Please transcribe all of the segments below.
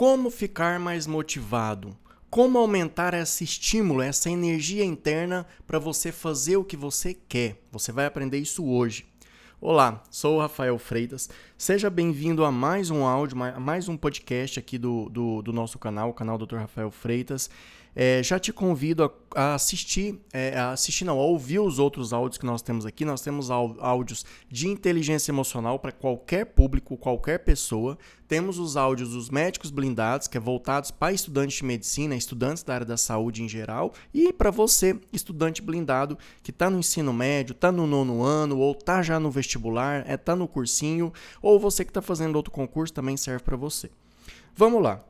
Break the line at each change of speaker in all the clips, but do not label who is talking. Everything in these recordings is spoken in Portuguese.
Como ficar mais motivado? Como aumentar esse estímulo, essa energia interna para você fazer o que você quer? Você vai aprender isso hoje. Olá, sou o Rafael Freitas. Seja bem-vindo a mais um áudio, a mais um podcast aqui do, do, do nosso canal, o canal Dr. Rafael Freitas. É, já te convido a, a assistir, é, a assistir não, a ouvir os outros áudios que nós temos aqui. Nós temos áudios de inteligência emocional para qualquer público, qualquer pessoa. Temos os áudios dos médicos blindados, que é voltados para estudantes de medicina, estudantes da área da saúde em geral, e para você, estudante blindado, que está no ensino médio, está no nono ano, ou está já no vestibular, está é, tá no cursinho, ou você que está fazendo outro concurso também serve para você. Vamos lá.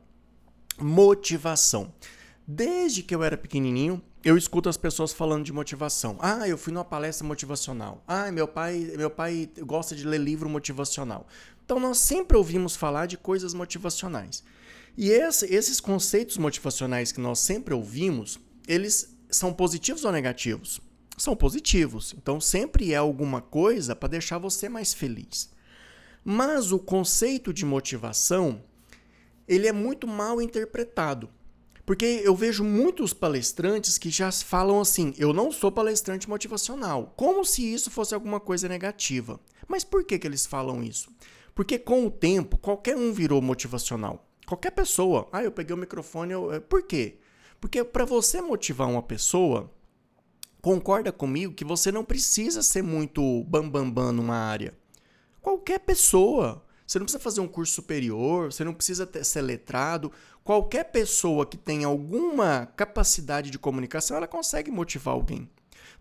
Motivação. Desde que eu era pequenininho, eu escuto as pessoas falando de motivação. Ah, eu fui numa palestra motivacional. Ah, meu pai, meu pai gosta de ler livro motivacional. Então nós sempre ouvimos falar de coisas motivacionais. E esse, esses conceitos motivacionais que nós sempre ouvimos, eles são positivos ou negativos? São positivos. Então sempre é alguma coisa para deixar você mais feliz. Mas o conceito de motivação, ele é muito mal interpretado. Porque eu vejo muitos palestrantes que já falam assim: eu não sou palestrante motivacional, como se isso fosse alguma coisa negativa. Mas por que, que eles falam isso? Porque com o tempo, qualquer um virou motivacional. Qualquer pessoa. Ah, eu peguei o microfone. Eu... Eh, por quê? Porque para você motivar uma pessoa, concorda comigo que você não precisa ser muito bambambam bam, bam numa área. Qualquer pessoa. Você não precisa fazer um curso superior, você não precisa ter, ser letrado. Qualquer pessoa que tenha alguma capacidade de comunicação, ela consegue motivar alguém.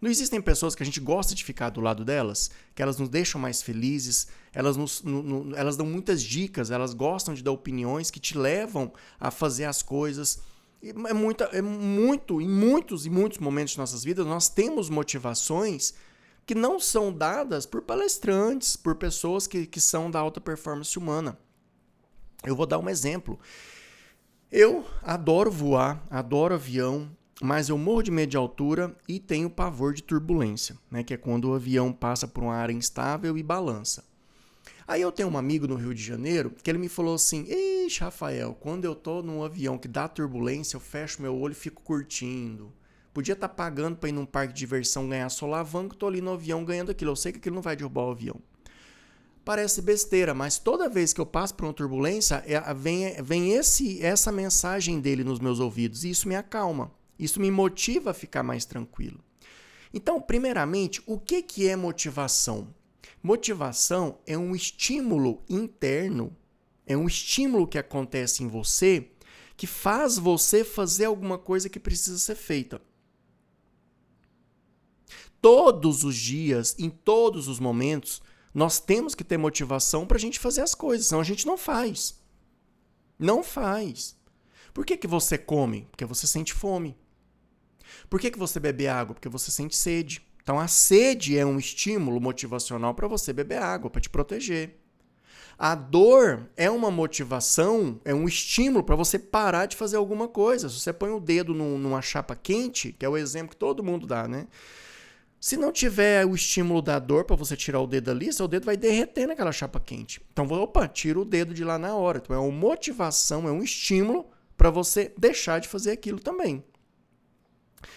Não existem pessoas que a gente gosta de ficar do lado delas, que elas nos deixam mais felizes, elas, nos, no, no, elas dão muitas dicas, elas gostam de dar opiniões que te levam a fazer as coisas. É, muita, é muito, em muitos e muitos momentos de nossas vidas, nós temos motivações que não são dadas por palestrantes, por pessoas que, que são da alta performance humana. Eu vou dar um exemplo. Eu adoro voar, adoro avião, mas eu morro de medo de altura e tenho pavor de turbulência, né? Que é quando o avião passa por uma área instável e balança. Aí eu tenho um amigo no Rio de Janeiro que ele me falou assim: Ixi, Rafael, quando eu tô num avião que dá turbulência, eu fecho meu olho e fico curtindo. Podia estar tá pagando para ir num parque de diversão ganhar solavanco, tô ali no avião ganhando aquilo. Eu sei que aquilo não vai derrubar o avião. Parece besteira, mas toda vez que eu passo por uma turbulência, é, vem, vem esse, essa mensagem dele nos meus ouvidos e isso me acalma. Isso me motiva a ficar mais tranquilo. Então, primeiramente, o que, que é motivação? Motivação é um estímulo interno, é um estímulo que acontece em você que faz você fazer alguma coisa que precisa ser feita todos os dias, em todos os momentos, nós temos que ter motivação para a gente fazer as coisas, senão a gente não faz. Não faz. Por que, que você come? Porque você sente fome. Por que, que você bebe água? Porque você sente sede. Então a sede é um estímulo motivacional para você beber água, para te proteger. A dor é uma motivação, é um estímulo para você parar de fazer alguma coisa. Se você põe o dedo numa chapa quente, que é o exemplo que todo mundo dá, né? Se não tiver o estímulo da dor para você tirar o dedo ali, seu dedo vai derreter naquela chapa quente. Então, opa, tira o dedo de lá na hora. Então, é uma motivação, é um estímulo para você deixar de fazer aquilo também.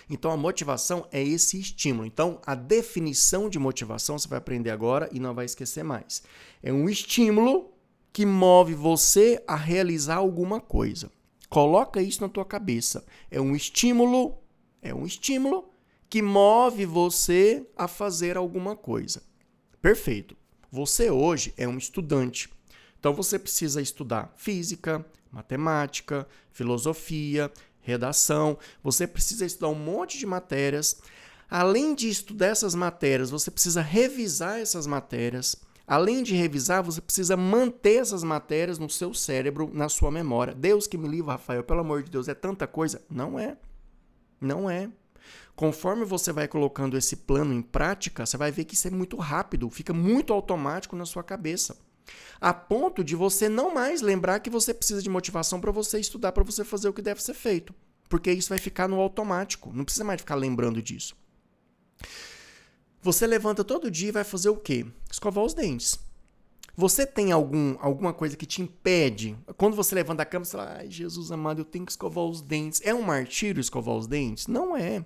Então, a motivação é esse estímulo. Então, a definição de motivação você vai aprender agora e não vai esquecer mais. É um estímulo que move você a realizar alguma coisa. Coloca isso na tua cabeça. É um estímulo, é um estímulo que move você a fazer alguma coisa. Perfeito. Você hoje é um estudante. Então você precisa estudar física, matemática, filosofia, redação. Você precisa estudar um monte de matérias. Além de estudar essas matérias, você precisa revisar essas matérias. Além de revisar, você precisa manter essas matérias no seu cérebro, na sua memória. Deus que me livre, Rafael, pelo amor de Deus, é tanta coisa? Não é. Não é. Conforme você vai colocando esse plano em prática, você vai ver que isso é muito rápido, fica muito automático na sua cabeça. A ponto de você não mais lembrar que você precisa de motivação para você estudar, para você fazer o que deve ser feito. Porque isso vai ficar no automático, não precisa mais ficar lembrando disso. Você levanta todo dia e vai fazer o quê? Escovar os dentes. Você tem algum, alguma coisa que te impede? Quando você levanta da cama, você fala, ai, Jesus amado, eu tenho que escovar os dentes. É um martírio escovar os dentes? Não é.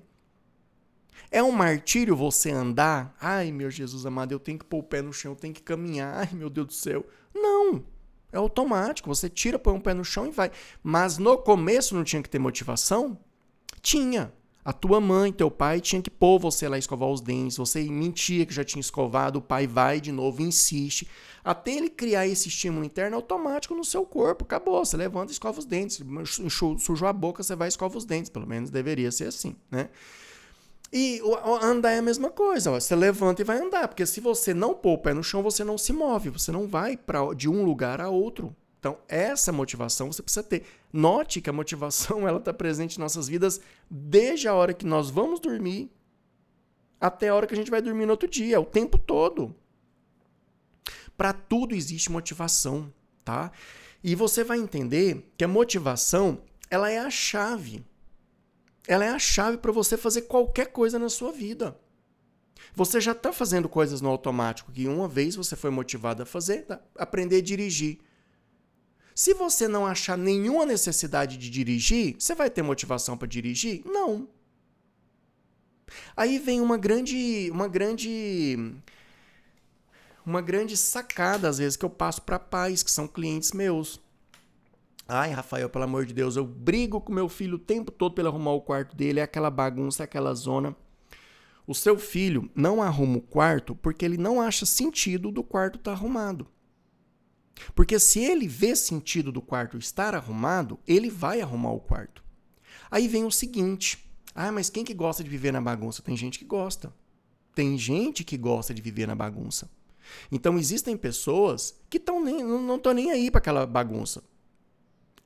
É um martírio você andar? Ai, meu Jesus amado, eu tenho que pôr o pé no chão, eu tenho que caminhar. Ai, meu Deus do céu. Não. É automático. Você tira, põe um pé no chão e vai. Mas no começo não tinha que ter motivação? Tinha. A tua mãe, teu pai tinha que pôr você lá escovar os dentes, você mentia que já tinha escovado, o pai vai de novo, insiste, até ele criar esse estímulo interno automático no seu corpo. Acabou, você levanta e escova os dentes, sujou a boca, você vai e escova os dentes, pelo menos deveria ser assim, né? E andar é a mesma coisa, ó. você levanta e vai andar, porque se você não pôr o pé no chão, você não se move, você não vai pra, de um lugar a outro. Então, essa motivação você precisa ter. Note que a motivação ela está presente em nossas vidas desde a hora que nós vamos dormir até a hora que a gente vai dormir no outro dia, o tempo todo. Para tudo existe motivação, tá? E você vai entender que a motivação, ela é a chave. Ela é a chave para você fazer qualquer coisa na sua vida. Você já está fazendo coisas no automático que uma vez você foi motivado a fazer, tá? aprender a dirigir. Se você não achar nenhuma necessidade de dirigir, você vai ter motivação para dirigir? Não. Aí vem uma grande, uma grande uma grande sacada às vezes que eu passo para pais que são clientes meus. Ai, Rafael, pelo amor de Deus, eu brigo com meu filho o tempo todo pelo arrumar o quarto dele, é aquela bagunça, é aquela zona. O seu filho não arruma o quarto porque ele não acha sentido do quarto estar tá arrumado. Porque se ele vê sentido do quarto estar arrumado, ele vai arrumar o quarto. Aí vem o seguinte: ah, mas quem que gosta de viver na bagunça? Tem gente que gosta. Tem gente que gosta de viver na bagunça. Então existem pessoas que tão nem, não estão nem aí para aquela bagunça.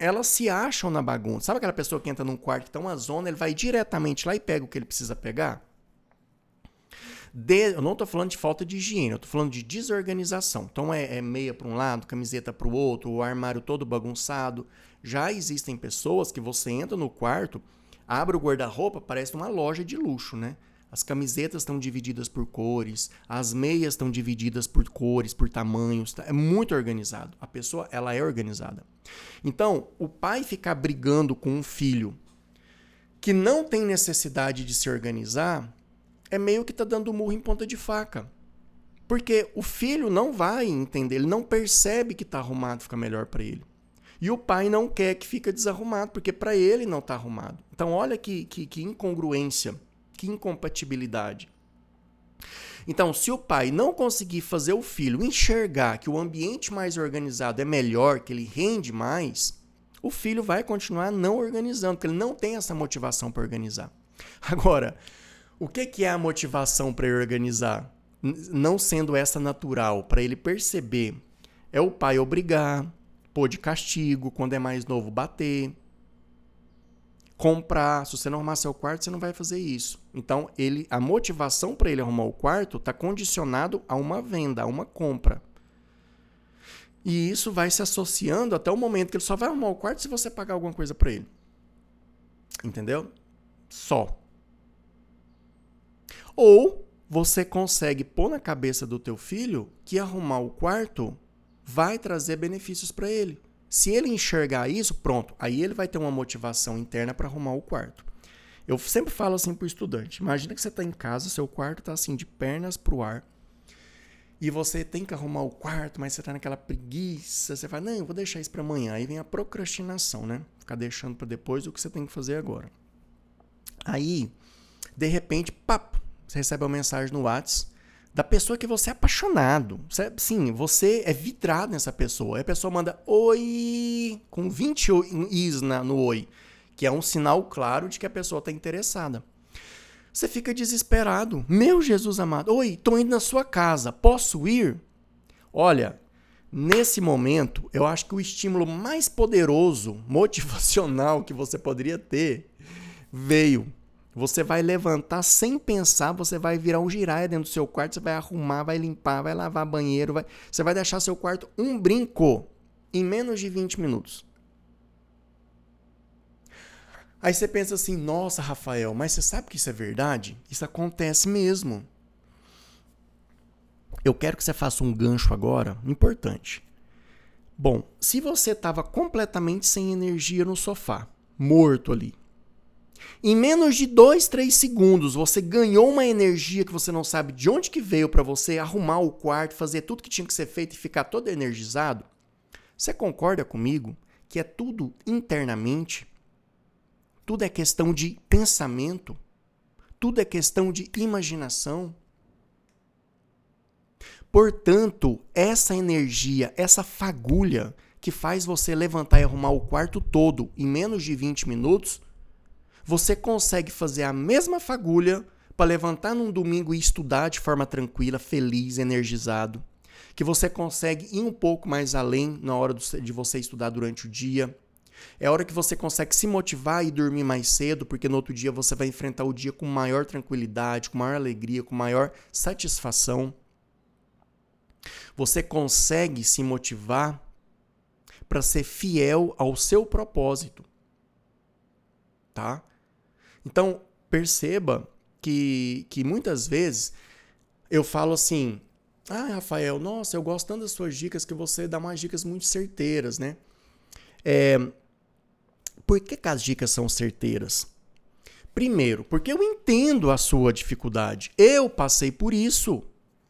Elas se acham na bagunça. Sabe aquela pessoa que entra num quarto que está uma zona, ele vai diretamente lá e pega o que ele precisa pegar? De, eu não estou falando de falta de higiene, eu estou falando de desorganização. Então é, é meia para um lado, camiseta para o outro, o armário todo bagunçado. Já existem pessoas que você entra no quarto, abre o guarda-roupa, parece uma loja de luxo, né? As camisetas estão divididas por cores, as meias estão divididas por cores, por tamanhos, tá? é muito organizado. A pessoa, ela é organizada. Então, o pai ficar brigando com um filho que não tem necessidade de se organizar, é meio que tá dando murro em ponta de faca. Porque o filho não vai entender, ele não percebe que tá arrumado fica melhor para ele. E o pai não quer que fica desarrumado, porque para ele não tá arrumado. Então olha que, que, que incongruência, que incompatibilidade. Então, se o pai não conseguir fazer o filho enxergar que o ambiente mais organizado é melhor, que ele rende mais, o filho vai continuar não organizando, porque ele não tem essa motivação para organizar. Agora, o que, é a motivação para organizar? Não sendo essa natural, para ele perceber, é o pai obrigar, pôr de castigo, quando é mais novo, bater, comprar. Se você não arrumar seu quarto, você não vai fazer isso. Então, ele, a motivação para ele arrumar o quarto está condicionado a uma venda, a uma compra. E isso vai se associando até o momento que ele só vai arrumar o quarto se você pagar alguma coisa para ele. Entendeu? Só. Ou você consegue pôr na cabeça do teu filho que arrumar o quarto vai trazer benefícios para ele. Se ele enxergar isso, pronto, aí ele vai ter uma motivação interna para arrumar o quarto. Eu sempre falo assim para o estudante: imagina que você está em casa, seu quarto está assim de pernas para o ar, e você tem que arrumar o quarto, mas você está naquela preguiça, você fala, não, eu vou deixar isso para amanhã. Aí vem a procrastinação, né? Ficar deixando para depois o que você tem que fazer agora. Aí, de repente, papo, você recebe uma mensagem no WhatsApp da pessoa que você é apaixonado. Você, sim, você é vidrado nessa pessoa. Aí a pessoa manda oi com 20 is na, no oi, que é um sinal claro de que a pessoa está interessada. Você fica desesperado. Meu Jesus amado, oi, estou indo na sua casa, posso ir? Olha, nesse momento, eu acho que o estímulo mais poderoso, motivacional que você poderia ter veio você vai levantar sem pensar, você vai virar um giraia dentro do seu quarto, você vai arrumar, vai limpar, vai lavar banheiro, vai... você vai deixar seu quarto um brinco em menos de 20 minutos. Aí você pensa assim: nossa, Rafael, mas você sabe que isso é verdade? Isso acontece mesmo. eu quero que você faça um gancho agora, importante. Bom, se você estava completamente sem energia no sofá, morto ali, em menos de 2, 3 segundos você ganhou uma energia que você não sabe de onde que veio para você arrumar o quarto, fazer tudo que tinha que ser feito e ficar todo energizado. Você concorda comigo que é tudo internamente? Tudo é questão de pensamento? Tudo é questão de imaginação? Portanto, essa energia, essa fagulha que faz você levantar e arrumar o quarto todo em menos de 20 minutos, você consegue fazer a mesma fagulha para levantar num domingo e estudar de forma tranquila, feliz, energizado. Que você consegue ir um pouco mais além na hora de você estudar durante o dia. É a hora que você consegue se motivar e dormir mais cedo, porque no outro dia você vai enfrentar o dia com maior tranquilidade, com maior alegria, com maior satisfação. Você consegue se motivar para ser fiel ao seu propósito. Tá? Então, perceba que, que muitas vezes eu falo assim: Ah, Rafael, nossa, eu gosto tanto das suas dicas que você dá umas dicas muito certeiras, né? É, por que, que as dicas são certeiras? Primeiro, porque eu entendo a sua dificuldade. Eu passei por isso.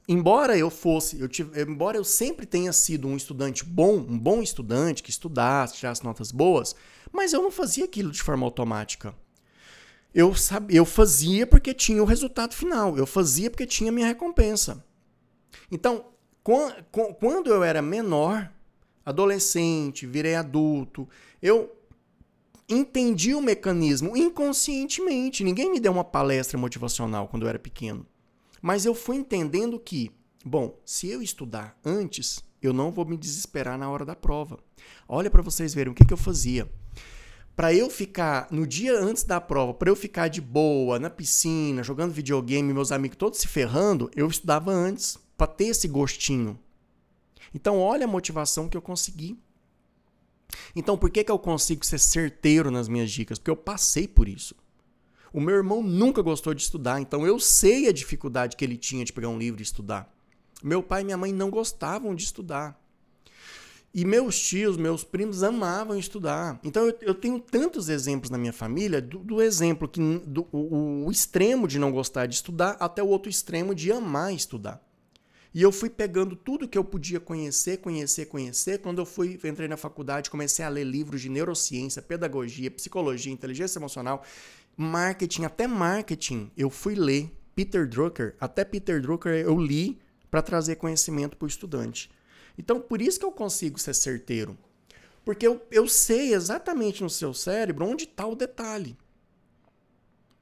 Embora eu fosse, eu tive, embora eu sempre tenha sido um estudante bom, um bom estudante que estudasse, tirasse notas boas, mas eu não fazia aquilo de forma automática eu, sabia, eu fazia porque tinha o resultado final, eu fazia porque tinha minha recompensa. Então, quando eu era menor, adolescente, virei adulto, eu entendi o mecanismo inconscientemente. Ninguém me deu uma palestra motivacional quando eu era pequeno. Mas eu fui entendendo que, bom, se eu estudar antes, eu não vou me desesperar na hora da prova. Olha para vocês verem o que, que eu fazia para eu ficar no dia antes da prova, para eu ficar de boa na piscina, jogando videogame, meus amigos todos se ferrando, eu estudava antes para ter esse gostinho. Então, olha a motivação que eu consegui. Então, por que, que eu consigo ser certeiro nas minhas dicas? Porque eu passei por isso. O meu irmão nunca gostou de estudar, então eu sei a dificuldade que ele tinha de pegar um livro e estudar. Meu pai e minha mãe não gostavam de estudar. E meus tios, meus primos amavam estudar. Então eu, eu tenho tantos exemplos na minha família do, do exemplo que do, o, o, extremo de não gostar de estudar até o outro extremo de amar estudar. E eu fui pegando tudo que eu podia conhecer, conhecer, conhecer. Quando eu fui entrei na faculdade, comecei a ler livros de neurociência, pedagogia, psicologia, inteligência emocional, marketing, até marketing. Eu fui ler Peter Drucker, até Peter Drucker eu li para trazer conhecimento para o estudante. Então, por isso que eu consigo ser certeiro. Porque eu, eu sei exatamente no seu cérebro onde está o detalhe.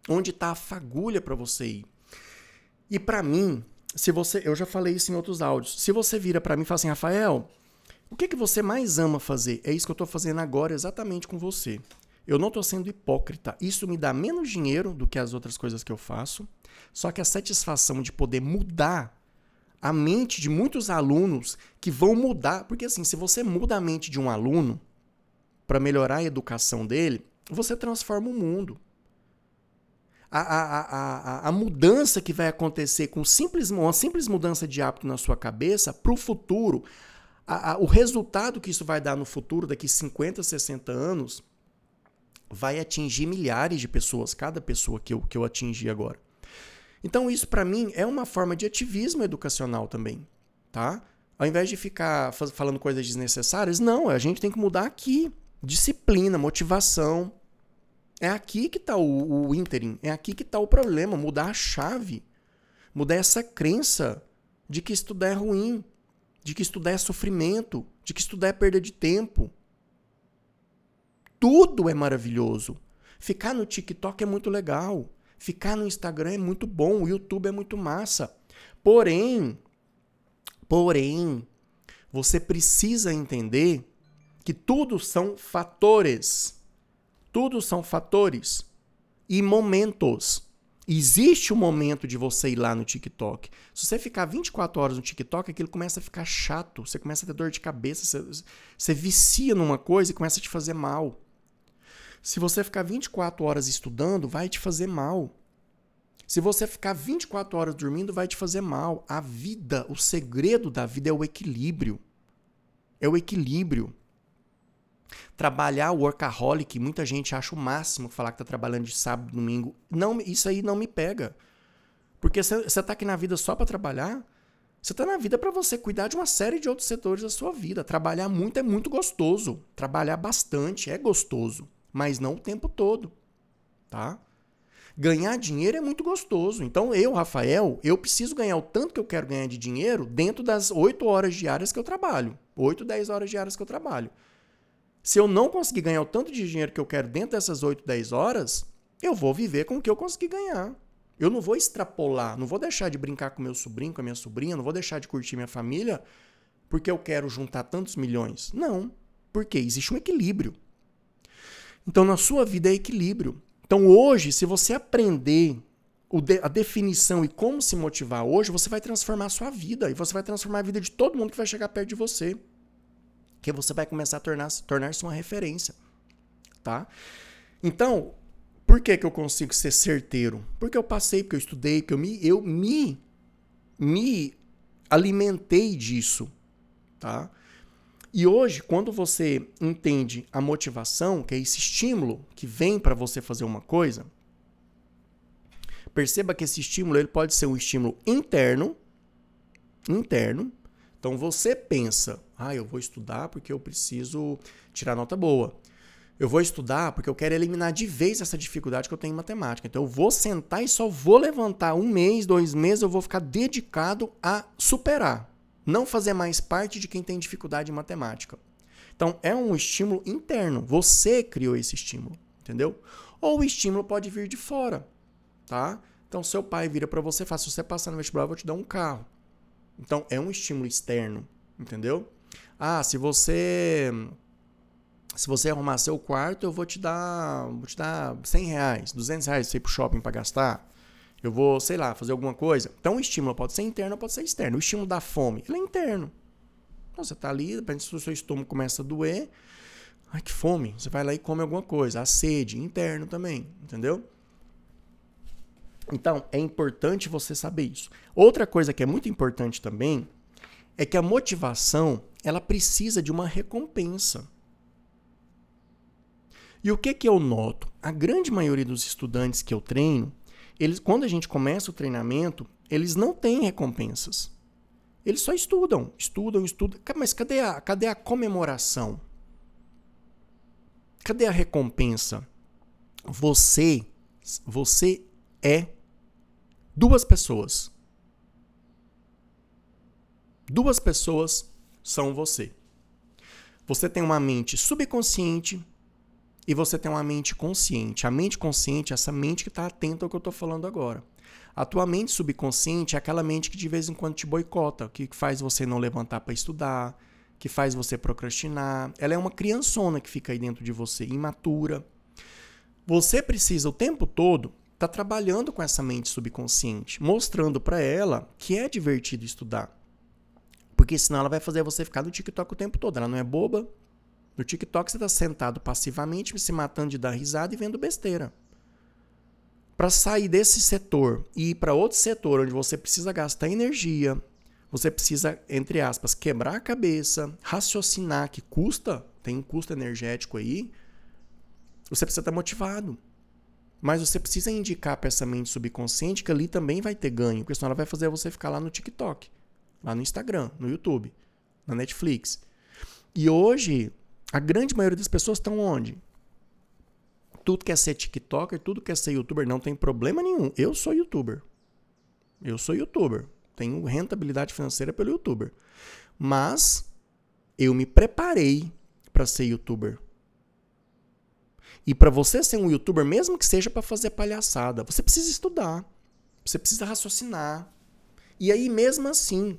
Onde está a fagulha para você ir. E para mim, se você, eu já falei isso em outros áudios. Se você vira para mim e fala assim, Rafael, o que, que você mais ama fazer? É isso que eu estou fazendo agora exatamente com você. Eu não estou sendo hipócrita. Isso me dá menos dinheiro do que as outras coisas que eu faço. Só que a satisfação de poder mudar a mente de muitos alunos que vão mudar. Porque, assim, se você muda a mente de um aluno para melhorar a educação dele, você transforma o mundo. A, a, a, a, mudança que vai acontecer com simples, uma simples mudança de hábito na sua cabeça para o futuro, o resultado que isso vai dar no futuro, daqui 50, 60 anos, vai atingir milhares de pessoas, cada pessoa que eu, que eu atingi agora. Então isso para mim é uma forma de ativismo educacional também, tá? Ao invés de ficar falando coisas desnecessárias, não, a gente tem que mudar aqui. Disciplina, motivação. É aqui que está o, o ínterim, é aqui que está o problema, mudar a chave. Mudar essa crença de que estudar é ruim, de que estudar é sofrimento, de que estudar é perda de tempo. Tudo é maravilhoso. Ficar no TikTok é muito legal. Ficar no Instagram é muito bom, o YouTube é muito massa. Porém, porém, você precisa entender que tudo são fatores. Tudo são fatores e momentos. Existe um momento de você ir lá no TikTok. Se você ficar 24 horas no TikTok, aquilo começa a ficar chato. Você começa a ter dor de cabeça. Você, você vicia numa coisa e começa a te fazer mal. Se você ficar 24 horas estudando, vai te fazer mal. Se você ficar 24 horas dormindo, vai te fazer mal. A vida, o segredo da vida é o equilíbrio. É o equilíbrio. Trabalhar o workaholic, muita gente acha o máximo falar que tá trabalhando de sábado, domingo. Não, isso aí não me pega. Porque você tá aqui na vida só para trabalhar. Você tá na vida para você cuidar de uma série de outros setores da sua vida. Trabalhar muito é muito gostoso. Trabalhar bastante é gostoso, mas não o tempo todo, tá? Ganhar dinheiro é muito gostoso. Então eu, Rafael, eu preciso ganhar o tanto que eu quero ganhar de dinheiro dentro das 8 horas diárias que eu trabalho. 8, 10 horas diárias que eu trabalho. Se eu não conseguir ganhar o tanto de dinheiro que eu quero dentro dessas 8, 10 horas, eu vou viver com o que eu conseguir ganhar. Eu não vou extrapolar, não vou deixar de brincar com meu sobrinho, com a minha sobrinha, não vou deixar de curtir minha família porque eu quero juntar tantos milhões. Não. Porque existe um equilíbrio. Então, na sua vida é equilíbrio. Então, hoje, se você aprender a definição e como se motivar hoje, você vai transformar a sua vida. E você vai transformar a vida de todo mundo que vai chegar perto de você. Que você vai começar a tornar-se tornar uma referência. Tá? Então, por que, que eu consigo ser certeiro? Porque eu passei, porque eu estudei, porque eu me, eu me, me alimentei disso, tá? E hoje, quando você entende a motivação, que é esse estímulo que vem para você fazer uma coisa, perceba que esse estímulo ele pode ser um estímulo interno, interno. Então você pensa, ah, eu vou estudar porque eu preciso tirar nota boa. Eu vou estudar porque eu quero eliminar de vez essa dificuldade que eu tenho em matemática. Então eu vou sentar e só vou levantar um mês, dois meses, eu vou ficar dedicado a superar. Não fazer mais parte de quem tem dificuldade em matemática. Então é um estímulo interno. Você criou esse estímulo, entendeu? Ou o estímulo pode vir de fora, tá? Então seu pai vira para você e fala: se você passar no vestibular, eu vou te dar um carro. Então é um estímulo externo, entendeu? Ah, se você se você arrumar seu quarto, eu vou te dar, vou te dar 100 reais, 200 reais pra você ir pro shopping para gastar. Eu vou, sei lá, fazer alguma coisa. Então o estímulo pode ser interno ou pode ser externo. O estímulo da fome, ele é interno. Então, você tá ali, de se o seu estômago começa a doer, ai que fome, você vai lá e come alguma coisa. A sede, interno também, entendeu? Então, é importante você saber isso. Outra coisa que é muito importante também é que a motivação, ela precisa de uma recompensa. E o que, que eu noto? A grande maioria dos estudantes que eu treino, eles, quando a gente começa o treinamento, eles não têm recompensas. Eles só estudam, estudam, estudam. Mas cadê a, cadê a comemoração? Cadê a recompensa? Você, você é duas pessoas. Duas pessoas são você. Você tem uma mente subconsciente e você tem uma mente consciente. A mente consciente é essa mente que está atenta ao que eu estou falando agora. A tua mente subconsciente é aquela mente que de vez em quando te boicota, que faz você não levantar para estudar, que faz você procrastinar. Ela é uma criançona que fica aí dentro de você, imatura. Você precisa o tempo todo estar tá trabalhando com essa mente subconsciente, mostrando para ela que é divertido estudar. Porque senão ela vai fazer você ficar no TikTok o tempo todo. Ela não é boba, no TikTok você está sentado passivamente, se matando de dar risada e vendo besteira. Para sair desse setor e ir para outro setor onde você precisa gastar energia, você precisa, entre aspas, quebrar a cabeça, raciocinar, que custa, tem um custo energético aí, você precisa estar tá motivado. Mas você precisa indicar para essa mente subconsciente que ali também vai ter ganho, porque senão ela vai fazer você ficar lá no TikTok, lá no Instagram, no YouTube, na Netflix. E hoje, a grande maioria das pessoas estão onde? Tudo quer ser TikToker, tudo quer ser youtuber, não tem problema nenhum. Eu sou youtuber. Eu sou youtuber. Tenho rentabilidade financeira pelo youtuber. Mas eu me preparei para ser youtuber. E para você ser um youtuber, mesmo que seja para fazer palhaçada, você precisa estudar. Você precisa raciocinar. E aí, mesmo assim,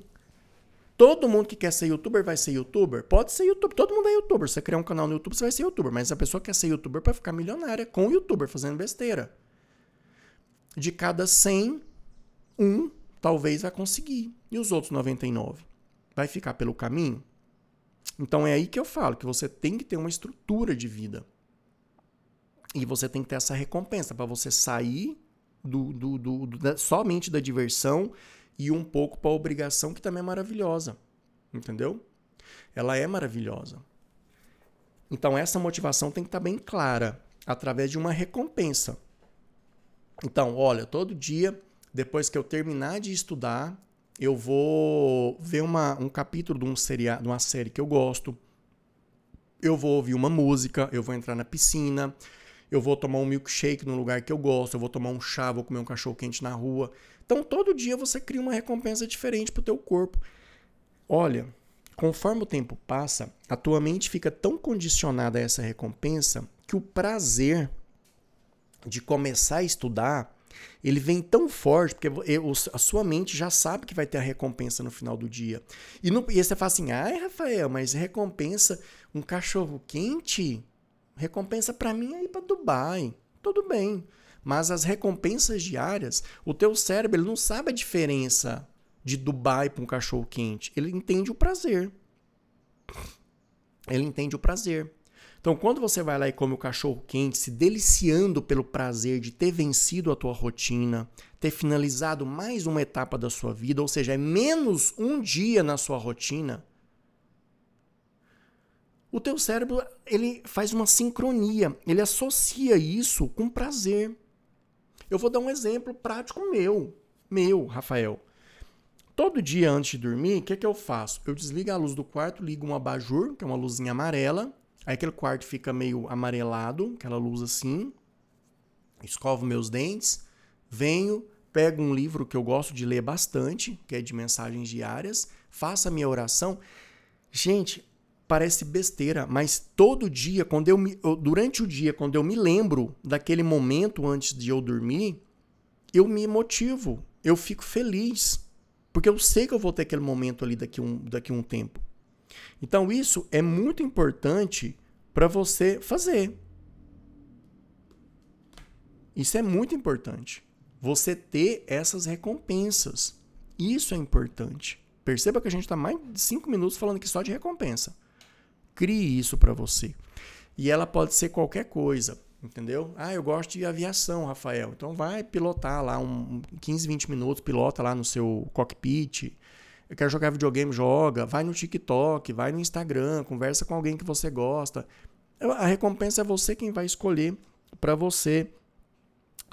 Todo mundo que quer ser youtuber vai ser youtuber? Pode ser youtuber. Todo mundo é youtuber. Você criar um canal no YouTube, você vai ser youtuber. Mas a pessoa quer ser youtuber para ficar milionária com o youtuber fazendo besteira. De cada 100, um talvez vai conseguir. E os outros 99? Vai ficar pelo caminho? Então é aí que eu falo que você tem que ter uma estrutura de vida. E você tem que ter essa recompensa para você sair do, do, do, do da, somente da diversão e um pouco para a obrigação, que também é maravilhosa. Entendeu? Ela é maravilhosa. Então, essa motivação tem que estar tá bem clara através de uma recompensa. Então, olha, todo dia, depois que eu terminar de estudar, eu vou ver uma, um capítulo de, um seriado, de uma série que eu gosto. Eu vou ouvir uma música, eu vou entrar na piscina, eu vou tomar um milkshake no lugar que eu gosto, eu vou tomar um chá, vou comer um cachorro quente na rua. Então, todo dia você cria uma recompensa diferente para o teu corpo. Olha, conforme o tempo passa, a tua mente fica tão condicionada a essa recompensa que o prazer de começar a estudar ele vem tão forte, porque a sua mente já sabe que vai ter a recompensa no final do dia. E, no, e você fala assim, ai, Rafael, mas recompensa um cachorro quente? Recompensa para mim é ir para Dubai. Tudo bem. Mas as recompensas diárias, o teu cérebro ele não sabe a diferença de Dubai para um cachorro quente. Ele entende o prazer. Ele entende o prazer. Então, quando você vai lá e come o cachorro quente, se deliciando pelo prazer de ter vencido a tua rotina, ter finalizado mais uma etapa da sua vida, ou seja, é menos um dia na sua rotina, o teu cérebro ele faz uma sincronia, ele associa isso com prazer. Eu vou dar um exemplo prático meu, meu, Rafael. Todo dia antes de dormir, o que, é que eu faço? Eu desligo a luz do quarto, ligo um abajur, que é uma luzinha amarela, aí aquele quarto fica meio amarelado, aquela luz assim. Escovo meus dentes, venho, pego um livro que eu gosto de ler bastante, que é de mensagens diárias, faço a minha oração. Gente, parece besteira, mas todo dia, quando eu me, durante o dia, quando eu me lembro daquele momento antes de eu dormir, eu me motivo, eu fico feliz, porque eu sei que eu vou ter aquele momento ali daqui um, daqui um tempo. Então isso é muito importante para você fazer. Isso é muito importante. Você ter essas recompensas. Isso é importante. Perceba que a gente está mais de cinco minutos falando aqui só de recompensa. Crie isso para você. E ela pode ser qualquer coisa, entendeu? Ah, eu gosto de aviação, Rafael. Então vai pilotar lá um 15, 20 minutos, pilota lá no seu cockpit. Eu quero jogar videogame, joga. Vai no TikTok, vai no Instagram, conversa com alguém que você gosta. A recompensa é você quem vai escolher para você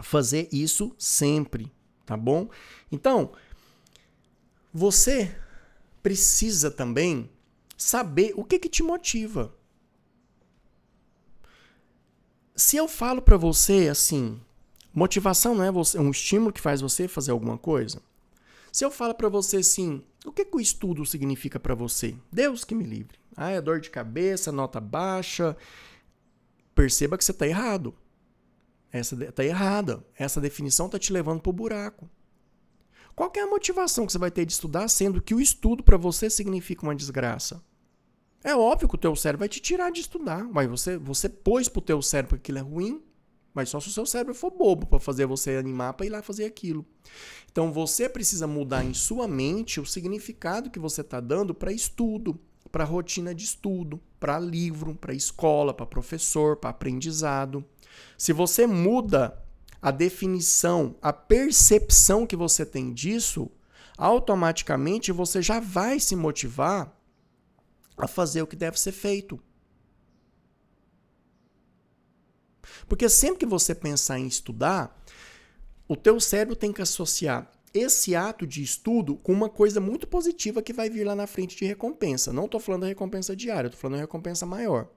fazer isso sempre, tá bom? Então, você precisa também saber o que, que te motiva. Se eu falo para você assim, motivação não é você, um estímulo que faz você fazer alguma coisa. Se eu falo para você assim, o que, que o estudo significa para você? Deus que me livre. Ah, é dor de cabeça, nota baixa. Perceba que você está errado. Essa está errada. Essa definição está te levando para o buraco. Qual é a motivação que você vai ter de estudar, sendo que o estudo para você significa uma desgraça? É óbvio que o teu cérebro vai te tirar de estudar, mas você, você pôs pro teu cérebro que aquilo é ruim, mas só se o seu cérebro for bobo para fazer você animar para ir lá fazer aquilo. Então você precisa mudar em sua mente o significado que você está dando para estudo, para rotina de estudo, para livro, para escola, para professor, para aprendizado. Se você muda a definição, a percepção que você tem disso, automaticamente você já vai se motivar a fazer o que deve ser feito. Porque sempre que você pensar em estudar, o teu cérebro tem que associar esse ato de estudo com uma coisa muito positiva que vai vir lá na frente de recompensa. Não estou falando da recompensa diária, estou falando da recompensa maior.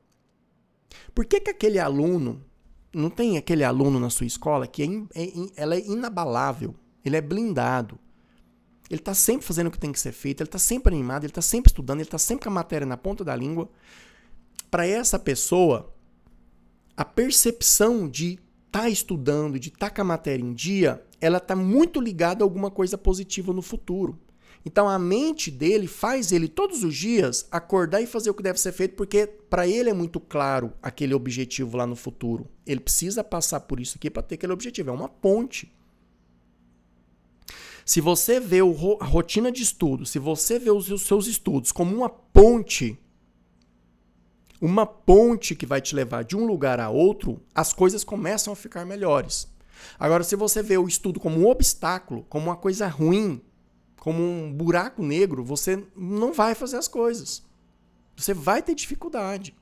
Por que, que aquele aluno não tem aquele aluno na sua escola que é, é, ela é inabalável, ele é blindado. Ele está sempre fazendo o que tem que ser feito, ele está sempre animado, ele está sempre estudando, ele está sempre com a matéria na ponta da língua. Para essa pessoa, a percepção de estar tá estudando, de estar tá com a matéria em dia, ela está muito ligada a alguma coisa positiva no futuro. Então a mente dele faz ele todos os dias acordar e fazer o que deve ser feito, porque para ele é muito claro aquele objetivo lá no futuro. Ele precisa passar por isso aqui para ter aquele objetivo. É uma ponte. Se você vê a rotina de estudo, se você vê os seus estudos como uma ponte, uma ponte que vai te levar de um lugar a outro, as coisas começam a ficar melhores. Agora, se você vê o estudo como um obstáculo, como uma coisa ruim, como um buraco negro, você não vai fazer as coisas. Você vai ter dificuldade.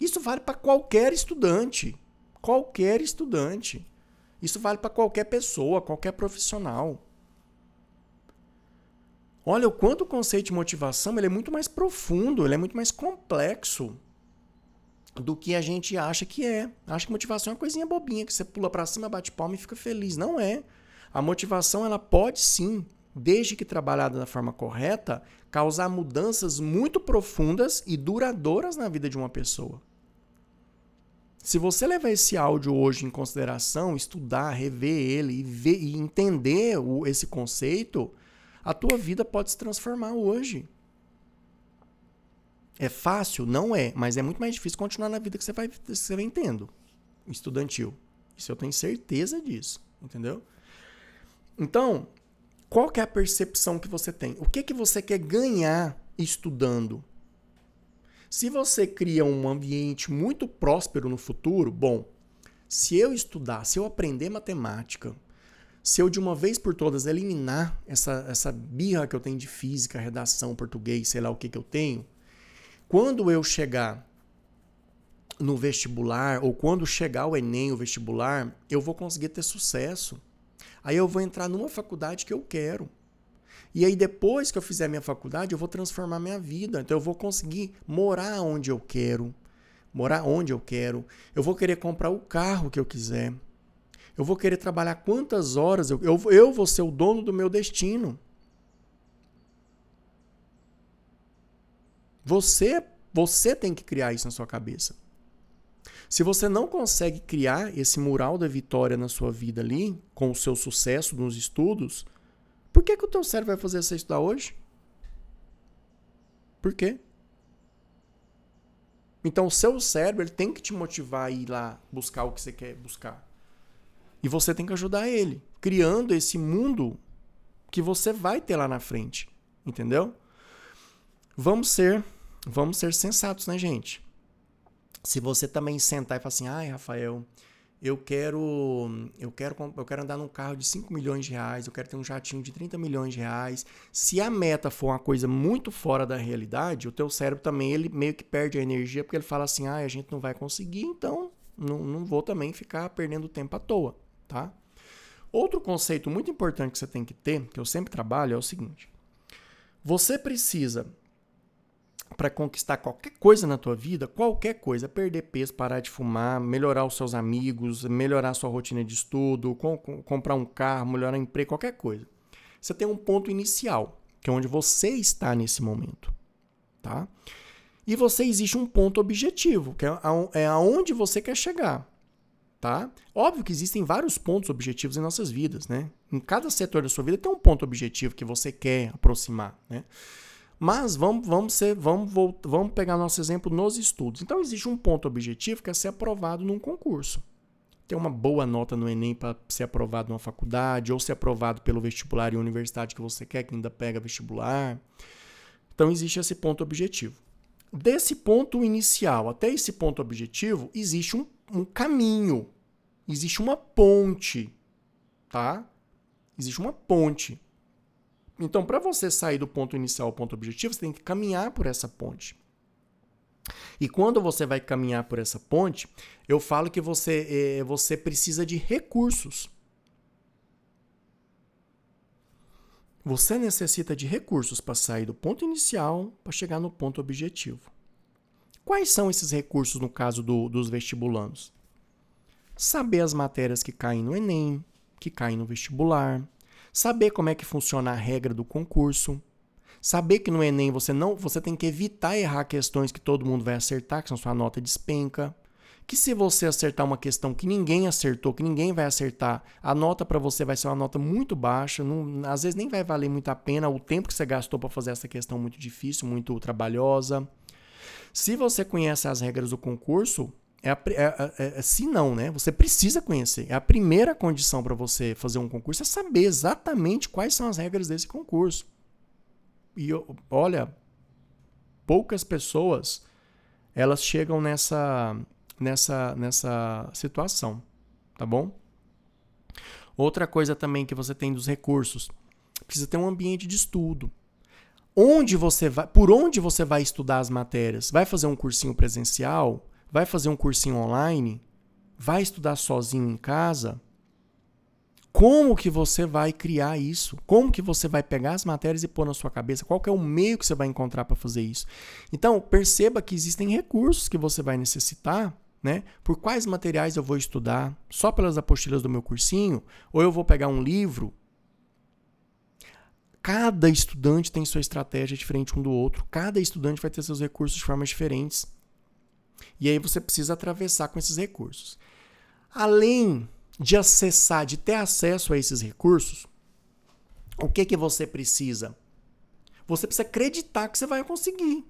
Isso vale para qualquer estudante. Qualquer estudante. Isso vale para qualquer pessoa, qualquer profissional. Olha o quanto o conceito de motivação ele é muito mais profundo, ele é muito mais complexo do que a gente acha que é. Acha que motivação é uma coisinha bobinha que você pula para cima, bate palma e fica feliz. Não é. A motivação ela pode sim, desde que trabalhada da forma correta, causar mudanças muito profundas e duradouras na vida de uma pessoa. Se você levar esse áudio hoje em consideração, estudar, rever ele e, ver, e entender o, esse conceito, a tua vida pode se transformar hoje. É fácil? Não é, mas é muito mais difícil continuar na vida que você vai, você vem tendo, estudantil. Isso eu tenho certeza disso, entendeu? Então, qual que é a percepção que você tem? O que que você quer ganhar estudando? Se você cria um ambiente muito próspero no futuro, bom, se eu estudar, se eu aprender matemática, se eu de uma vez por todas eliminar essa, essa birra que eu tenho de física, redação, português, sei lá o que, que eu tenho, quando eu chegar no vestibular, ou quando chegar o Enem, o vestibular, eu vou conseguir ter sucesso. Aí eu vou entrar numa faculdade que eu quero. E aí, depois que eu fizer minha faculdade, eu vou transformar minha vida. Então, eu vou conseguir morar onde eu quero. Morar onde eu quero. Eu vou querer comprar o carro que eu quiser. Eu vou querer trabalhar quantas horas. Eu, eu, eu vou ser o dono do meu destino. Você, você tem que criar isso na sua cabeça. Se você não consegue criar esse mural da vitória na sua vida ali, com o seu sucesso nos estudos, por que, que o teu cérebro vai fazer você estudar hoje? Por quê? Então o seu cérebro ele tem que te motivar a ir lá buscar o que você quer buscar. E você tem que ajudar ele, criando esse mundo que você vai ter lá na frente, entendeu? Vamos ser, vamos ser sensatos, né, gente? Se você também sentar e falar assim: "Ai, Rafael, eu quero eu quero eu quero andar num carro de 5 milhões de reais, eu quero ter um jatinho de 30 milhões de reais. Se a meta for uma coisa muito fora da realidade, o teu cérebro também ele meio que perde a energia porque ele fala assim: "Ah, a gente não vai conseguir, então não, não vou também ficar perdendo tempo à toa", tá? Outro conceito muito importante que você tem que ter, que eu sempre trabalho, é o seguinte: você precisa para conquistar qualquer coisa na tua vida, qualquer coisa, perder peso, parar de fumar, melhorar os seus amigos, melhorar a sua rotina de estudo, com, com, comprar um carro, melhorar o emprego, qualquer coisa. Você tem um ponto inicial, que é onde você está nesse momento, tá? E você existe um ponto objetivo, que é, é aonde você quer chegar, tá? Óbvio que existem vários pontos objetivos em nossas vidas, né? Em cada setor da sua vida tem um ponto objetivo que você quer aproximar, né? Mas vamos, vamos, ser, vamos, vamos pegar nosso exemplo nos estudos. Então, existe um ponto objetivo que é ser aprovado num concurso. Ter uma boa nota no Enem para ser aprovado numa faculdade, ou ser aprovado pelo vestibular e universidade que você quer, que ainda pega vestibular. Então, existe esse ponto objetivo. Desse ponto inicial até esse ponto objetivo, existe um, um caminho, existe uma ponte, tá? Existe uma ponte. Então, para você sair do ponto inicial ao ponto objetivo, você tem que caminhar por essa ponte. E quando você vai caminhar por essa ponte, eu falo que você, é, você precisa de recursos. Você necessita de recursos para sair do ponto inicial para chegar no ponto objetivo. Quais são esses recursos no caso do, dos vestibulandos? Saber as matérias que caem no Enem, que caem no vestibular, saber como é que funciona a regra do concurso, saber que no Enem você não, você tem que evitar errar questões que todo mundo vai acertar, que são sua nota despenca, que se você acertar uma questão que ninguém acertou, que ninguém vai acertar, a nota para você vai ser uma nota muito baixa, não, às vezes nem vai valer muito a pena o tempo que você gastou para fazer essa questão muito difícil, muito trabalhosa. Se você conhece as regras do concurso, é, a, é, é, é, se não, né? Você precisa conhecer. É a primeira condição para você fazer um concurso é saber exatamente quais são as regras desse concurso. E olha, poucas pessoas elas chegam nessa nessa nessa situação, tá bom? Outra coisa também que você tem dos recursos, precisa ter um ambiente de estudo. Onde você vai, por onde você vai estudar as matérias? Vai fazer um cursinho presencial? Vai fazer um cursinho online? Vai estudar sozinho em casa? Como que você vai criar isso? Como que você vai pegar as matérias e pôr na sua cabeça? Qual é o meio que você vai encontrar para fazer isso? Então, perceba que existem recursos que você vai necessitar né? Por quais materiais eu vou estudar? Só pelas apostilas do meu cursinho? Ou eu vou pegar um livro? Cada estudante tem sua estratégia diferente um do outro. Cada estudante vai ter seus recursos de formas diferentes. E aí você precisa atravessar com esses recursos. Além de acessar, de ter acesso a esses recursos, o que que você precisa? Você precisa acreditar que você vai conseguir.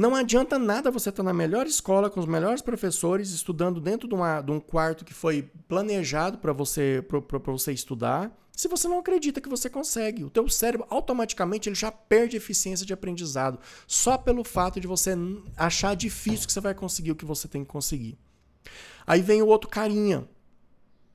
Não adianta nada você estar tá na melhor escola, com os melhores professores, estudando dentro de, uma, de um quarto que foi planejado para você, você estudar, se você não acredita que você consegue. O teu cérebro, automaticamente, ele já perde eficiência de aprendizado, só pelo fato de você achar difícil que você vai conseguir o que você tem que conseguir. Aí vem o outro carinha,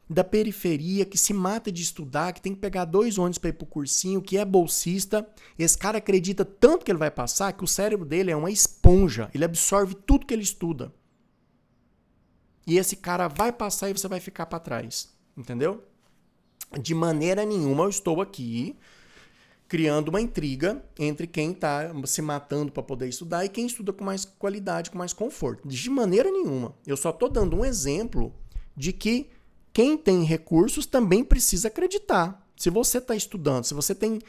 da periferia que se mata de estudar, que tem que pegar dois ônibus para ir pro cursinho, que é bolsista. Esse cara acredita tanto que ele vai passar que o cérebro dele é uma esponja, ele absorve tudo que ele estuda. E esse cara vai passar e você vai ficar para trás, entendeu? De maneira nenhuma eu estou aqui criando uma intriga entre quem está se matando para poder estudar e quem estuda com mais qualidade, com mais conforto. De maneira nenhuma. Eu só estou dando um exemplo de que quem tem recursos também precisa acreditar. Se você está estudando, se você tem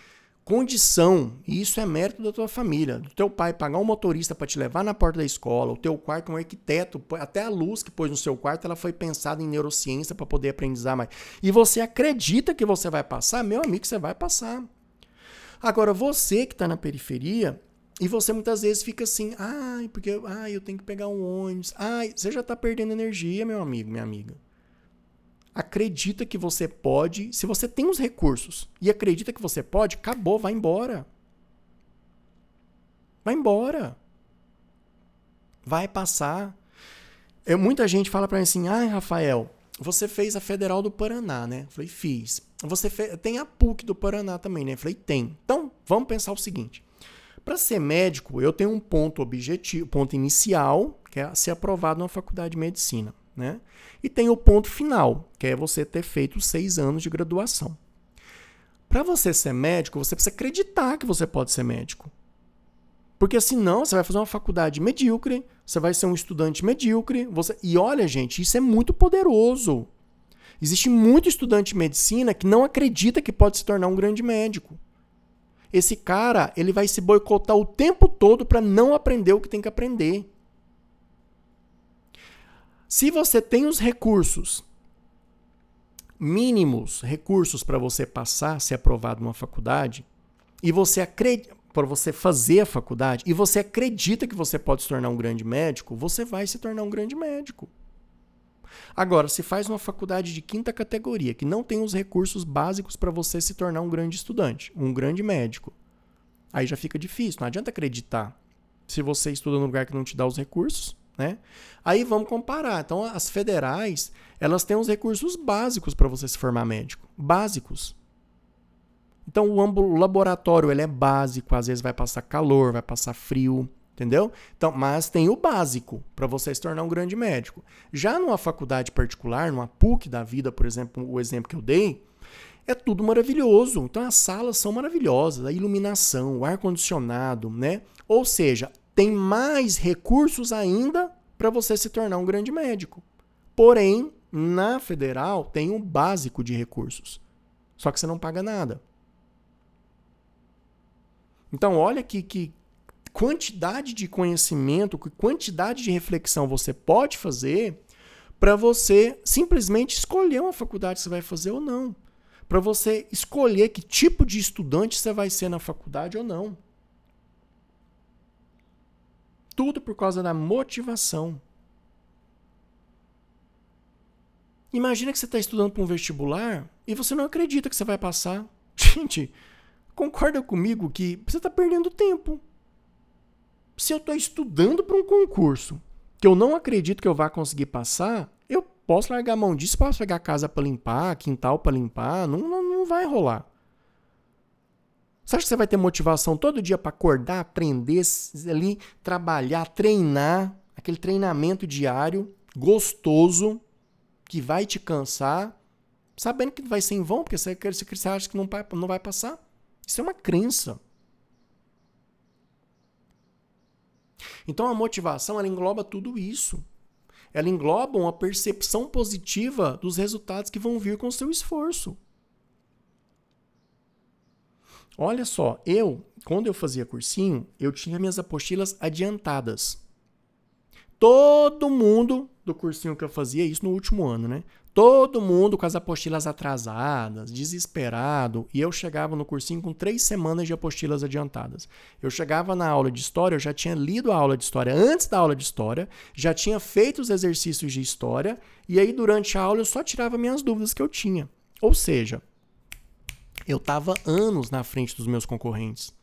condição, e isso é mérito da tua família, do teu pai pagar um motorista para te levar na porta da escola, o teu quarto um arquiteto, até a luz que pôs no seu quarto, ela foi pensada em neurociência para poder aprendizar mais. E você acredita que você vai passar, meu amigo, você vai passar. Agora, você que está na periferia, e você muitas vezes fica assim, ai, porque ai, eu tenho que pegar um ônibus, ai, você já está perdendo energia, meu amigo, minha amiga acredita que você pode, se você tem os recursos e acredita que você pode, acabou, vai embora. Vai embora. Vai passar. Eu, muita gente fala para mim assim: "Ai, Rafael, você fez a Federal do Paraná, né?" Eu falei: "Fiz." Você fez, tem a PUC do Paraná também, né? Eu falei: "Tem." Então, vamos pensar o seguinte: para ser médico, eu tenho um ponto objetivo, ponto inicial, que é ser aprovado na faculdade de medicina. Né? E tem o ponto final, que é você ter feito seis anos de graduação. Para você ser médico, você precisa acreditar que você pode ser médico. Porque senão você vai fazer uma faculdade medíocre, você vai ser um estudante medíocre. Você... E olha, gente, isso é muito poderoso. Existe muito estudante de medicina que não acredita que pode se tornar um grande médico. Esse cara, ele vai se boicotar o tempo todo para não aprender o que tem que aprender. Se você tem os recursos mínimos, recursos para você passar, ser aprovado numa faculdade, e você acredita para você fazer a faculdade e você acredita que você pode se tornar um grande médico, você vai se tornar um grande médico. Agora, se faz uma faculdade de quinta categoria que não tem os recursos básicos para você se tornar um grande estudante, um grande médico, aí já fica difícil. Não adianta acreditar. Se você estuda num lugar que não te dá os recursos, né? Aí vamos comparar. Então, as federais, elas têm os recursos básicos para você se formar médico. Básicos. Então, o laboratório ele é básico, às vezes vai passar calor, vai passar frio, entendeu? Então, mas tem o básico para você se tornar um grande médico. Já numa faculdade particular, numa PUC da vida, por exemplo, o exemplo que eu dei, é tudo maravilhoso. Então as salas são maravilhosas, a iluminação, o ar condicionado, né? Ou seja, tem mais recursos ainda para você se tornar um grande médico. Porém, na federal tem um básico de recursos. Só que você não paga nada. Então, olha que, que quantidade de conhecimento, que quantidade de reflexão você pode fazer para você simplesmente escolher uma faculdade que você vai fazer ou não. Para você escolher que tipo de estudante você vai ser na faculdade ou não. Tudo por causa da motivação. Imagina que você está estudando para um vestibular e você não acredita que você vai passar. Gente, concorda comigo que você está perdendo tempo. Se eu estou estudando para um concurso que eu não acredito que eu vá conseguir passar, eu posso largar a mão disso, posso pegar a casa para limpar, quintal para limpar, não, não, não vai rolar. Você acha que você vai ter motivação todo dia para acordar, aprender ali, trabalhar, treinar, aquele treinamento diário, gostoso, que vai te cansar, sabendo que vai ser em vão, porque você, você acha que não vai, não vai passar? Isso é uma crença. Então a motivação ela engloba tudo isso. Ela engloba uma percepção positiva dos resultados que vão vir com o seu esforço. Olha só, eu, quando eu fazia cursinho, eu tinha minhas apostilas adiantadas. Todo mundo do cursinho que eu fazia, isso no último ano, né? Todo mundo com as apostilas atrasadas, desesperado, e eu chegava no cursinho com três semanas de apostilas adiantadas. Eu chegava na aula de história, eu já tinha lido a aula de história antes da aula de história, já tinha feito os exercícios de história, e aí durante a aula eu só tirava minhas dúvidas que eu tinha. Ou seja, eu estava anos na frente dos meus concorrentes.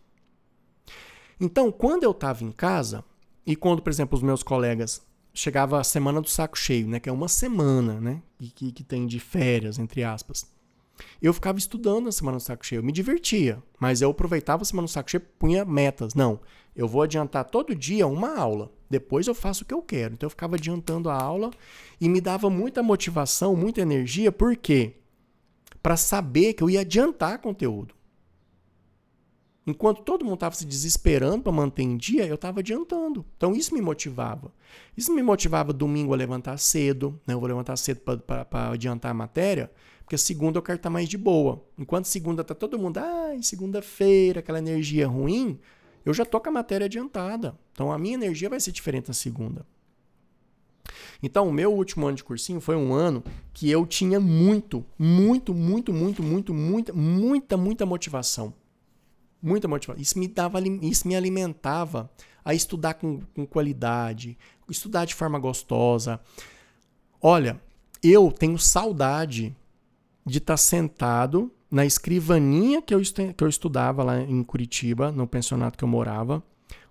Então, quando eu estava em casa, e quando, por exemplo, os meus colegas chegava a semana do saco cheio, né? Que é uma semana, né? Que, que tem de férias, entre aspas. Eu ficava estudando a semana do saco cheio, eu me divertia, mas eu aproveitava a semana do saco cheio, punha metas. Não, eu vou adiantar todo dia uma aula. Depois eu faço o que eu quero. Então eu ficava adiantando a aula e me dava muita motivação, muita energia, por quê? Para saber que eu ia adiantar conteúdo. Enquanto todo mundo estava se desesperando para manter em dia, eu estava adiantando. Então isso me motivava. Isso me motivava domingo a levantar cedo, né? Eu vou levantar cedo para adiantar a matéria, porque segunda eu quero estar tá mais de boa. Enquanto segunda tá todo mundo, ai, segunda-feira, aquela energia ruim, eu já tô com a matéria adiantada. Então a minha energia vai ser diferente na segunda. Então, o meu último ano de cursinho foi um ano que eu tinha muito, muito, muito, muito, muito, muita, muita, muita motivação. Muita motivação. Isso me dava, isso me alimentava a estudar com, com qualidade, estudar de forma gostosa. Olha, eu tenho saudade de estar tá sentado na escrivaninha que eu, que eu estudava lá em Curitiba, no pensionato que eu morava.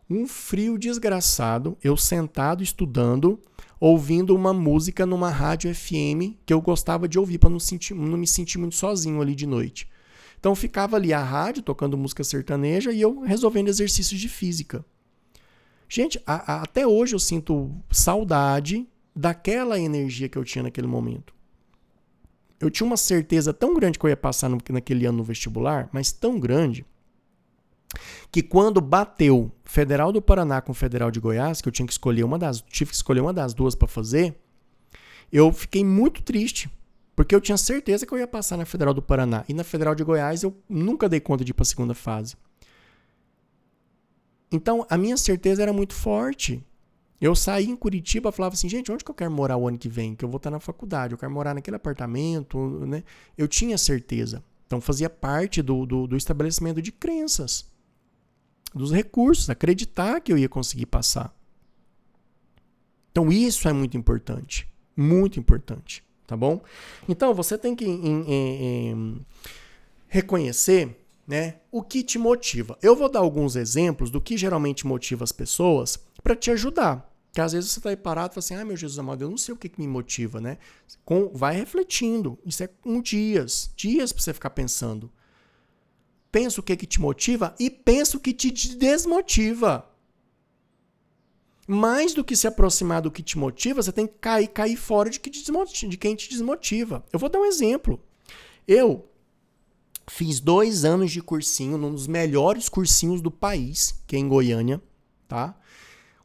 Um frio desgraçado, eu sentado estudando, ouvindo uma música numa rádio FM que eu gostava de ouvir para não, não me sentir muito sozinho ali de noite. Então ficava ali a rádio tocando música sertaneja e eu resolvendo exercícios de física. Gente, a, a, até hoje eu sinto saudade daquela energia que eu tinha naquele momento. Eu tinha uma certeza tão grande que eu ia passar no, naquele ano no vestibular, mas tão grande, que quando bateu Federal do Paraná com Federal de Goiás, que eu tinha que escolher uma das, tive que escolher uma das duas para fazer, eu fiquei muito triste, porque eu tinha certeza que eu ia passar na Federal do Paraná. E na Federal de Goiás eu nunca dei conta de ir para a segunda fase. Então a minha certeza era muito forte. Eu saí em Curitiba e falava assim, gente, onde que eu quero morar o ano que vem? Que eu vou estar na faculdade, eu quero morar naquele apartamento, né? Eu tinha certeza. Então fazia parte do, do, do estabelecimento de crenças, dos recursos, acreditar que eu ia conseguir passar. Então isso é muito importante, muito importante tá bom? Então você tem que em, em, em, reconhecer né, o que te motiva. Eu vou dar alguns exemplos do que geralmente motiva as pessoas para te ajudar. Que às vezes você está aí parado e fala assim: ah, meu Jesus amado, eu não sei o que, que me motiva, né? Com, vai refletindo. Isso é um dias, dias para você ficar pensando. Pensa o que, que te motiva e pensa o que te desmotiva mais do que se aproximar do que te motiva, você tem que cair, cair fora de, que de quem te desmotiva. Eu vou dar um exemplo. Eu fiz dois anos de cursinho num dos melhores cursinhos do país, que é em Goiânia, tá?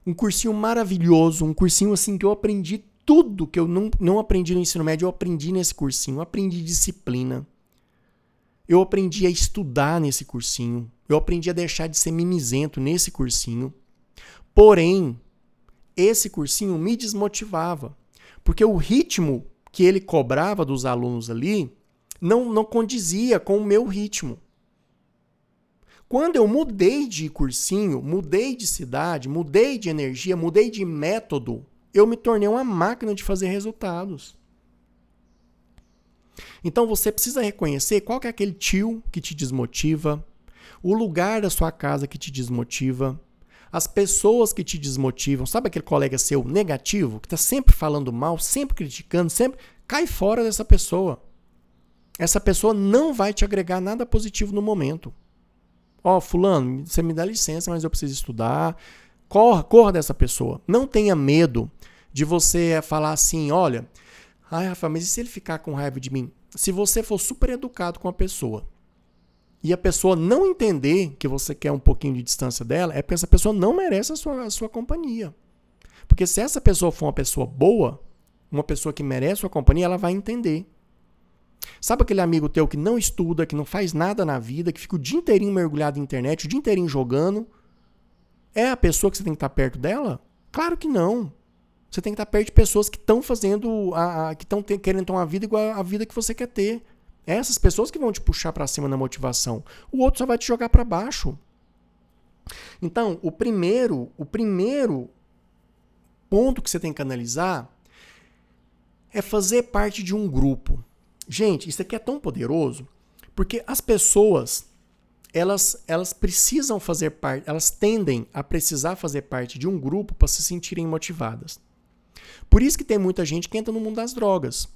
Um cursinho maravilhoso, um cursinho assim que eu aprendi tudo que eu não, não aprendi no ensino médio, eu aprendi nesse cursinho. Eu aprendi disciplina. Eu aprendi a estudar nesse cursinho. Eu aprendi a deixar de ser mimizento nesse cursinho. Porém, esse cursinho me desmotivava, porque o ritmo que ele cobrava dos alunos ali não, não condizia com o meu ritmo. Quando eu mudei de cursinho, mudei de cidade, mudei de energia, mudei de método, eu me tornei uma máquina de fazer resultados. Então você precisa reconhecer qual é aquele tio que te desmotiva, o lugar da sua casa que te desmotiva, As pessoas que te desmotivam, sabe aquele colega seu negativo, que está sempre falando mal, sempre criticando, sempre. Cai fora dessa pessoa. Essa pessoa não vai te agregar nada positivo no momento. Ó, oh, fulano, você me dá licença, mas eu preciso estudar. Corra, corra dessa pessoa. Não tenha medo de você falar assim, olha, ai, Rafa, mas e se ele ficar com raiva de mim? Se você for super educado com a pessoa e a pessoa não entender que você quer um pouquinho de distância dela, é porque essa pessoa não merece a sua, a sua companhia. Porque se essa pessoa for uma pessoa boa, uma pessoa que merece a sua companhia, ela vai entender. Sabe aquele amigo teu que não estuda, que não faz nada na vida, que fica o dia inteirinho mergulhado na internet, o dia inteirinho jogando? É a pessoa que você tem que estar perto dela? Claro que não. Você tem que estar perto de pessoas que estão fazendo, a, a que estão querendo ter uma vida igual à vida que você quer ter. É essas pessoas que vão te puxar para cima na motivação. O outro só vai te jogar para baixo. Então, o primeiro, o primeiro ponto que você tem que analisar é fazer parte de um grupo. Gente, isso aqui é tão poderoso porque as pessoas elas, elas precisam fazer parte, elas tendem a precisar fazer parte de um grupo para se sentirem motivadas. Por isso que tem muita gente que entra no mundo das drogas.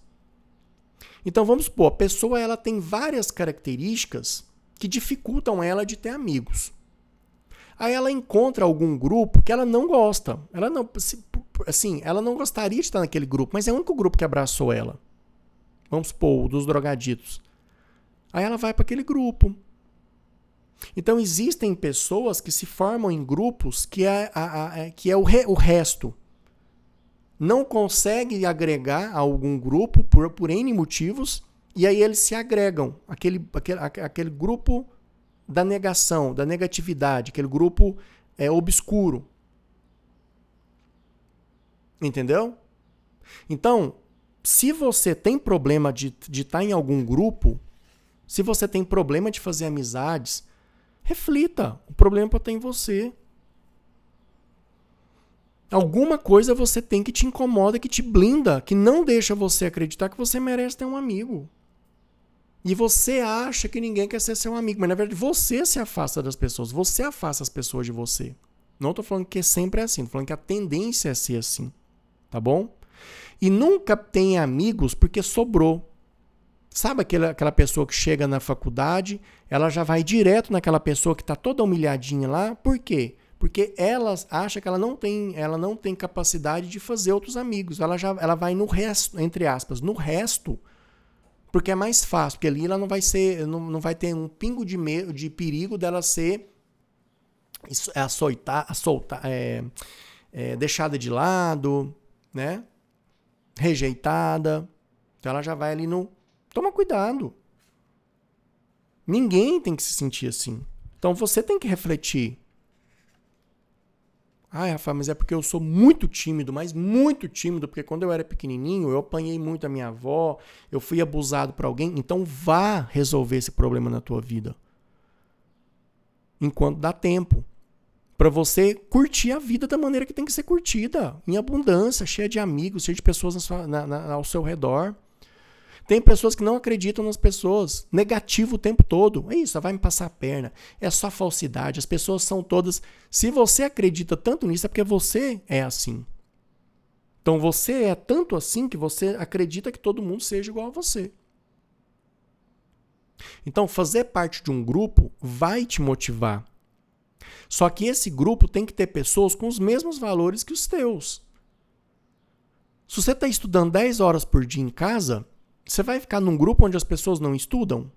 Então vamos supor, a pessoa ela tem várias características que dificultam ela de ter amigos. Aí ela encontra algum grupo que ela não gosta. Ela não, assim, ela não gostaria de estar naquele grupo, mas é o único grupo que abraçou ela. Vamos supor, dos drogaditos. Aí ela vai para aquele grupo. Então existem pessoas que se formam em grupos que é, a, a, a, que é o, re, o resto. Não consegue agregar a algum grupo por, por N motivos, e aí eles se agregam. Aquele, aquele, aquele grupo da negação, da negatividade, aquele grupo é, obscuro. Entendeu? Então, se você tem problema de estar tá em algum grupo, se você tem problema de fazer amizades, reflita. O problema estar em você. Alguma coisa você tem que te incomoda, que te blinda, que não deixa você acreditar que você merece ter um amigo. E você acha que ninguém quer ser seu amigo, mas na verdade você se afasta das pessoas, você afasta as pessoas de você. Não estou falando que é sempre assim, estou falando que a tendência é ser assim. Tá bom? E nunca tem amigos porque sobrou. Sabe aquela, aquela pessoa que chega na faculdade, ela já vai direto naquela pessoa que está toda humilhadinha lá. Por quê? Porque ela acha que ela não tem, ela não tem capacidade de fazer outros amigos. Ela já ela vai no resto, entre aspas, no resto, porque é mais fácil, porque ali ela não vai ser, não, não vai ter um pingo de medo, de perigo dela ser açoitar, soltar, é, é, deixada de lado, né? rejeitada. Então ela já vai ali no. Toma cuidado. Ninguém tem que se sentir assim. Então você tem que refletir. Ai, Rafa, mas é porque eu sou muito tímido, mas muito tímido, porque quando eu era pequenininho, eu apanhei muito a minha avó, eu fui abusado por alguém. Então vá resolver esse problema na tua vida. Enquanto dá tempo para você curtir a vida da maneira que tem que ser curtida, em abundância, cheia de amigos, cheia de pessoas na sua, na, na, ao seu redor. Tem pessoas que não acreditam nas pessoas, negativo o tempo todo. É isso, vai me passar a perna. É só falsidade. As pessoas são todas. Se você acredita tanto nisso, é porque você é assim. Então você é tanto assim que você acredita que todo mundo seja igual a você. Então, fazer parte de um grupo vai te motivar só que esse grupo tem que ter pessoas com os mesmos valores que os teus. Se você está estudando 10 horas por dia em casa, você vai ficar num grupo onde as pessoas não estudam?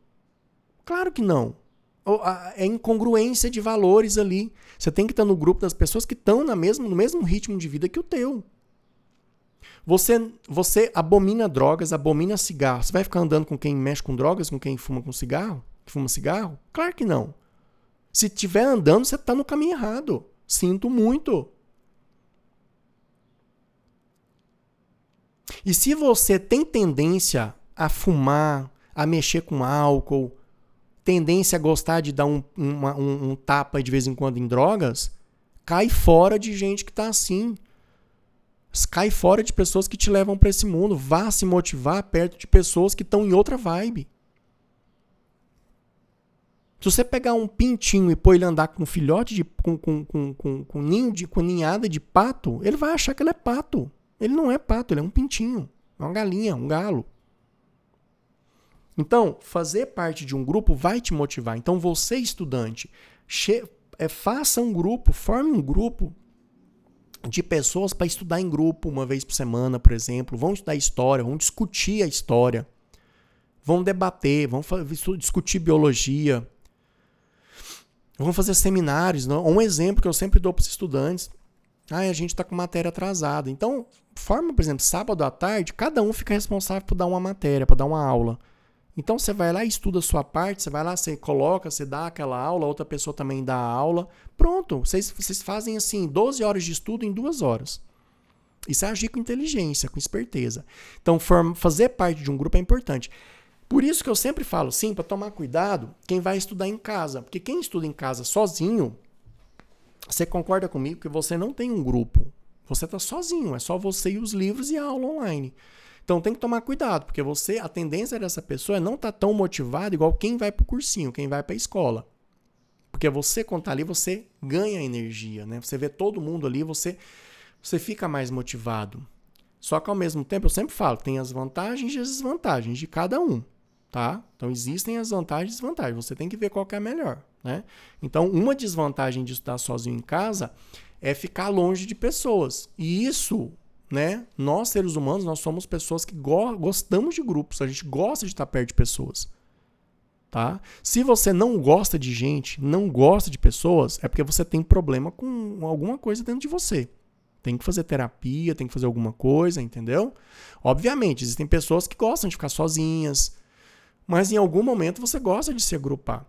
Claro que não. É incongruência de valores ali. Você tem que estar no grupo das pessoas que estão no mesmo ritmo de vida que o teu. Você, você abomina drogas, abomina cigarro. Você vai ficar andando com quem mexe com drogas, com quem fuma com cigarro? Fuma cigarro? Claro que não. Se estiver andando, você está no caminho errado. Sinto muito. E se você tem tendência a fumar, a mexer com álcool, tendência a gostar de dar um, uma, um, um tapa de vez em quando em drogas, cai fora de gente que está assim. Cai fora de pessoas que te levam para esse mundo. Vá se motivar perto de pessoas que estão em outra vibe. Se você pegar um pintinho e pôr ele andar com um filhote de. com, com, com, com, com ninho de. com ninhada de pato, ele vai achar que ele é pato. Ele não é pato, ele é um pintinho. É uma galinha, um galo. Então, fazer parte de um grupo vai te motivar. Então, você, estudante, é, faça um grupo, forme um grupo de pessoas para estudar em grupo uma vez por semana, por exemplo. Vão estudar história, vão discutir a história, vão debater, vão discutir biologia, Vamos fazer seminários. Não? Um exemplo que eu sempre dou para os estudantes. Ah, a gente está com matéria atrasada. Então, forma, por exemplo, sábado à tarde, cada um fica responsável por dar uma matéria, para dar uma aula. Então você vai lá e estuda a sua parte, você vai lá, você coloca, você dá aquela aula, outra pessoa também dá a aula. Pronto, vocês, vocês fazem assim, 12 horas de estudo em duas horas. Isso é agir com inteligência, com esperteza. Então, fazer parte de um grupo é importante. Por isso que eu sempre falo, sim, para tomar cuidado, quem vai estudar em casa. Porque quem estuda em casa sozinho, você concorda comigo que você não tem um grupo. Você está sozinho, é só você e os livros e a aula online. Então tem que tomar cuidado, porque você, a tendência dessa pessoa é não estar tá tão motivado igual quem vai para o cursinho, quem vai para a escola. Porque você, quando está ali, você ganha energia, né? Você vê todo mundo ali, você, você fica mais motivado. Só que ao mesmo tempo, eu sempre falo, tem as vantagens e as desvantagens de cada um tá? Então existem as vantagens e desvantagens. Você tem que ver qual que é a melhor, né? Então, uma desvantagem de estar sozinho em casa é ficar longe de pessoas. E isso, né? Nós seres humanos, nós somos pessoas que go gostamos de grupos, a gente gosta de estar perto de pessoas. Tá? Se você não gosta de gente, não gosta de pessoas, é porque você tem problema com alguma coisa dentro de você. Tem que fazer terapia, tem que fazer alguma coisa, entendeu? Obviamente, existem pessoas que gostam de ficar sozinhas, mas em algum momento você gosta de se agrupar.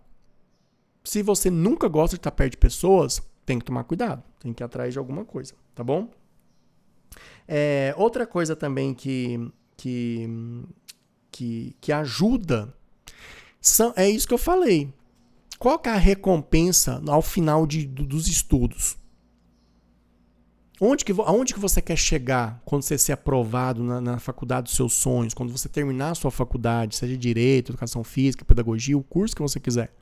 Se você nunca gosta de estar perto de pessoas, tem que tomar cuidado, tem que ir atrás de alguma coisa, tá bom? É, outra coisa também que, que, que, que ajuda são, é isso que eu falei. Qual é a recompensa ao final de, dos estudos? Onde que, aonde que você quer chegar quando você ser aprovado na, na, faculdade dos seus sonhos, quando você terminar a sua faculdade, seja direito, educação física, pedagogia, o curso que você quiser?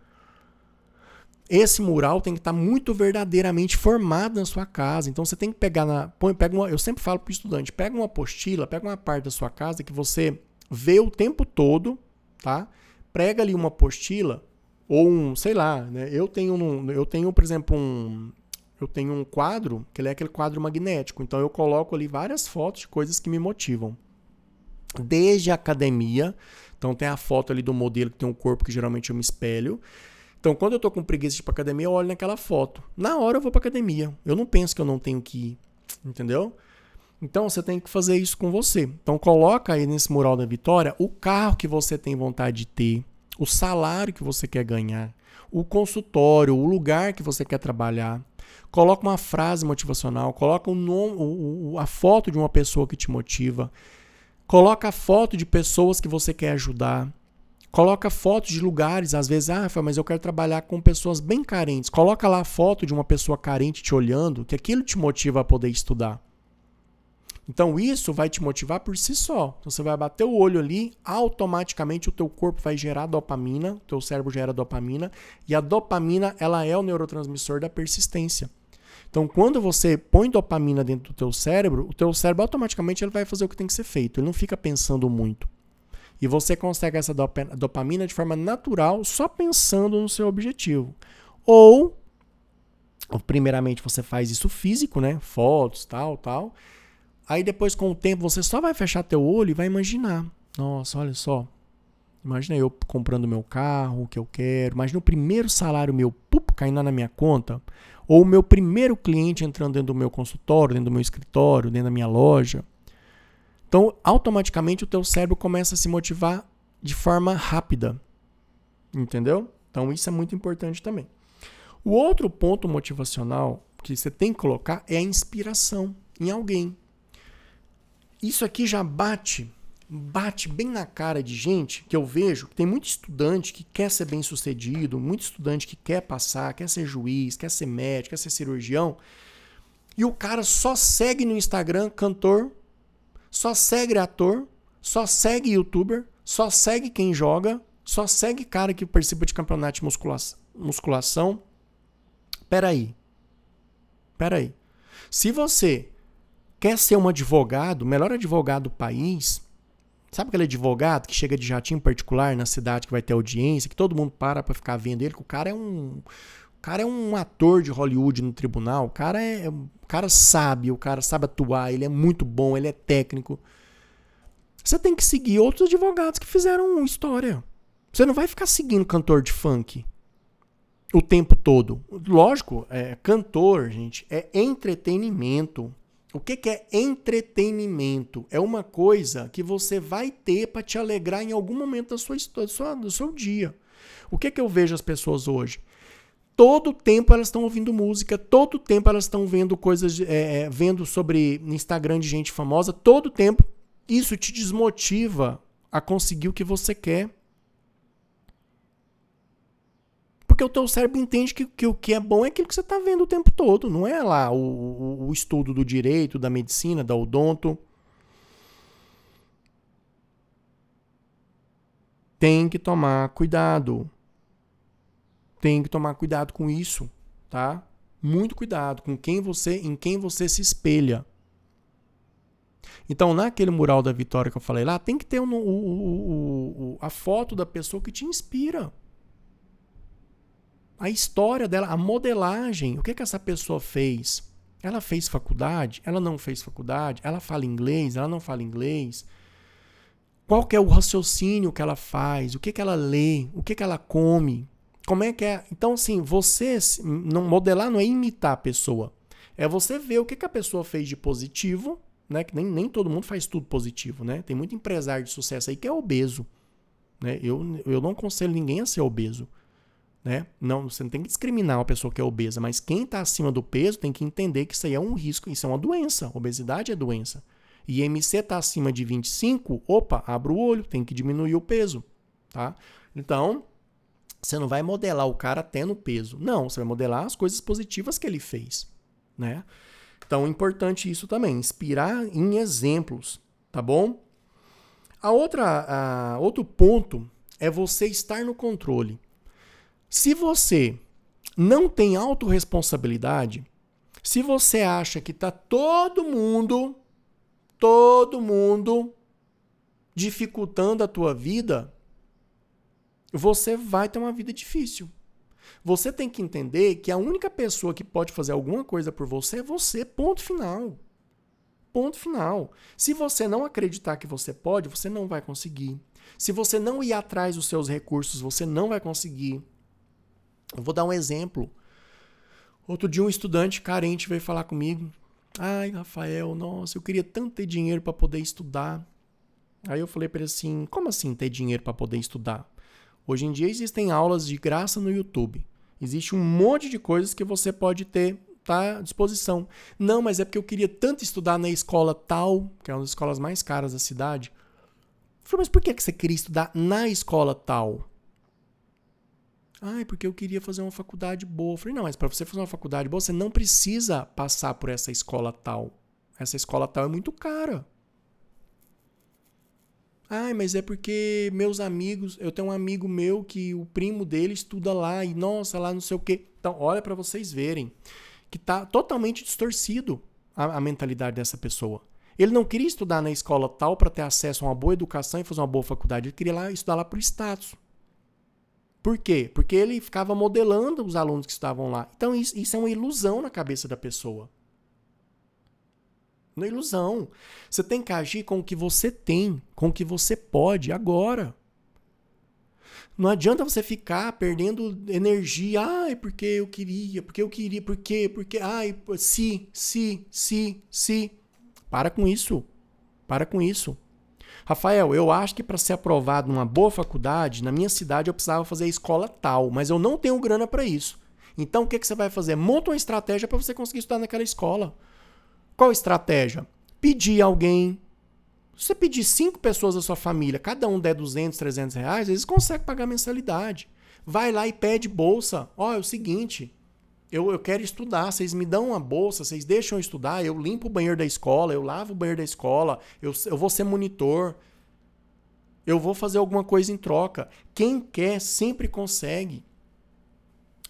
Esse mural tem que estar muito verdadeiramente formado na sua casa. Então você tem que pegar na. Põe, pega uma, eu sempre falo para o estudante: pega uma apostila, pega uma parte da sua casa que você vê o tempo todo, tá? Prega ali uma apostila, ou um, sei lá, né? Eu tenho, um, eu tenho, por exemplo, um, eu tenho um quadro, que ele é aquele quadro magnético. Então eu coloco ali várias fotos de coisas que me motivam. Desde a academia, então tem a foto ali do modelo que tem um corpo que geralmente eu me espelho. Então quando eu tô com preguiça de ir pra academia, eu olho naquela foto. Na hora eu vou pra academia. Eu não penso que eu não tenho que ir. Entendeu? Então você tem que fazer isso com você. Então coloca aí nesse mural da vitória o carro que você tem vontade de ter, o salário que você quer ganhar, o consultório, o lugar que você quer trabalhar. Coloca uma frase motivacional, coloca o nome, a foto de uma pessoa que te motiva. Coloca a foto de pessoas que você quer ajudar. Coloca fotos de lugares, às vezes, ah, mas eu quero trabalhar com pessoas bem carentes. Coloca lá a foto de uma pessoa carente te olhando, que aquilo te motiva a poder estudar. Então isso vai te motivar por si só. Então você vai bater o olho ali, automaticamente o teu corpo vai gerar dopamina, o teu cérebro gera dopamina, e a dopamina, ela é o neurotransmissor da persistência. Então, quando você põe dopamina dentro do teu cérebro, o teu cérebro automaticamente ele vai fazer o que tem que ser feito. Ele não fica pensando muito. E você consegue essa dopamina de forma natural, só pensando no seu objetivo. Ou, primeiramente, você faz isso físico, né? Fotos, tal, tal. Aí depois, com o tempo, você só vai fechar teu olho e vai imaginar. Nossa, olha só. Imagina eu comprando meu carro, o que eu quero. Imagina o primeiro salário meu pup, caindo na minha conta. Ou o meu primeiro cliente entrando dentro do meu consultório, dentro do meu escritório, dentro da minha loja. Então, automaticamente o teu cérebro começa a se motivar de forma rápida. Entendeu? Então, isso é muito importante também. O outro ponto motivacional que você tem que colocar é a inspiração em alguém. Isso aqui já bate, bate bem na cara de gente que eu vejo tem muito estudante que quer ser bem sucedido, muito estudante que quer passar, quer ser juiz, quer ser médico, quer ser cirurgião. E o cara só segue no Instagram cantor, só segue ator, só segue youtuber, só segue quem joga, só segue cara que participa de campeonato de musculação. musculação. Peraí. Peraí. Se você quer ser um advogado, melhor advogado do país, sabe aquele advogado que chega de jatinho particular na cidade que vai ter audiência, que todo mundo para para ficar vendo ele, que o cara é um cara é um ator de Hollywood no tribunal, o cara é o cara sabe, o cara sabe atuar, ele é muito bom, ele é técnico. Você tem que seguir outros advogados que fizeram história. Você não vai ficar seguindo cantor de funk o tempo todo. Lógico, é, cantor, gente, é entretenimento. O que, que é entretenimento? É uma coisa que você vai ter para te alegrar em algum momento da sua, sua, do seu dia. O que, que eu vejo as pessoas hoje? Todo tempo elas estão ouvindo música, todo tempo elas estão vendo coisas, é, é vendo sobre Instagram de gente famosa, todo tempo. Isso te desmotiva a conseguir o que você quer. Porque o teu cérebro entende que, que o que é bom é aquilo que você está vendo o tempo todo. Não é lá o, o, o estudo do direito, da medicina, da odonto. Tem que tomar cuidado. Tem que tomar cuidado com isso, tá? Muito cuidado com quem você, em quem você se espelha. Então, naquele mural da Vitória que eu falei lá, tem que ter um, a foto da pessoa que te inspira a história dela, a modelagem, o que, que essa pessoa fez? Ela fez faculdade? Ela não fez faculdade? Ela fala inglês? Ela não fala inglês? Qual que é o raciocínio que ela faz? O que, que ela lê? O que, que ela come? Como é que é? Então, assim, você não modelar não é imitar a pessoa. É você ver o que, que a pessoa fez de positivo, né? Que nem, nem todo mundo faz tudo positivo, né? Tem muito empresário de sucesso aí que é obeso. Né? Eu, eu não aconselho ninguém a ser obeso. Né? Não, você não tem que discriminar uma pessoa que é obesa, mas quem está acima do peso tem que entender que isso aí é um risco, isso é uma doença. Obesidade é doença. E IMC está acima de 25, opa, abre o olho, tem que diminuir o peso. Tá? Então, você não vai modelar o cara até no peso. Não, você vai modelar as coisas positivas que ele fez. Né? Então, é importante isso também, inspirar em exemplos, tá bom? A outra, a, outro ponto é você estar no controle. Se você não tem autorresponsabilidade, se você acha que está todo mundo, todo mundo dificultando a tua vida, você vai ter uma vida difícil. Você tem que entender que a única pessoa que pode fazer alguma coisa por você é você, ponto final. Ponto final. Se você não acreditar que você pode, você não vai conseguir. Se você não ir atrás dos seus recursos, você não vai conseguir. Eu vou dar um exemplo. Outro dia um estudante carente veio falar comigo. Ai, Rafael, nossa, eu queria tanto ter dinheiro para poder estudar. Aí eu falei para ele assim: "Como assim ter dinheiro para poder estudar? Hoje em dia existem aulas de graça no YouTube. Existe um monte de coisas que você pode ter tá à disposição. Não, mas é porque eu queria tanto estudar na escola tal, que é uma das escolas mais caras da cidade. Eu falei, mas por que você queria estudar na escola tal? Ah, porque eu queria fazer uma faculdade boa. Eu falei, não, mas para você fazer uma faculdade boa, você não precisa passar por essa escola tal. Essa escola tal é muito cara. Ah, mas é porque meus amigos, eu tenho um amigo meu que o primo dele estuda lá e nossa, lá não sei o quê. Então, olha para vocês verem que tá totalmente distorcido a, a mentalidade dessa pessoa. Ele não queria estudar na escola tal para ter acesso a uma boa educação e fazer uma boa faculdade. Ele queria lá estudar lá por status. Por quê? Porque ele ficava modelando os alunos que estavam lá. Então, isso, isso é uma ilusão na cabeça da pessoa. Uma ilusão. Você tem que agir com o que você tem, com o que você pode agora. Não adianta você ficar perdendo energia. Ai, porque eu queria, porque eu queria, porque, porque, ai, se, se, se, se. Para com isso. Para com isso. Rafael, eu acho que para ser aprovado numa boa faculdade, na minha cidade eu precisava fazer a escola tal, mas eu não tenho grana para isso. Então o que, que você vai fazer? Monta uma estratégia para você conseguir estudar naquela escola. Qual estratégia? Pedir alguém. Se você pedir cinco pessoas da sua família, cada um der 200, 300 reais, eles conseguem pagar mensalidade. Vai lá e pede bolsa. Ó, oh, é o seguinte, eu, eu quero estudar, vocês me dão uma bolsa, vocês deixam eu estudar, eu limpo o banheiro da escola, eu lavo o banheiro da escola, eu, eu vou ser monitor, eu vou fazer alguma coisa em troca. Quem quer sempre consegue.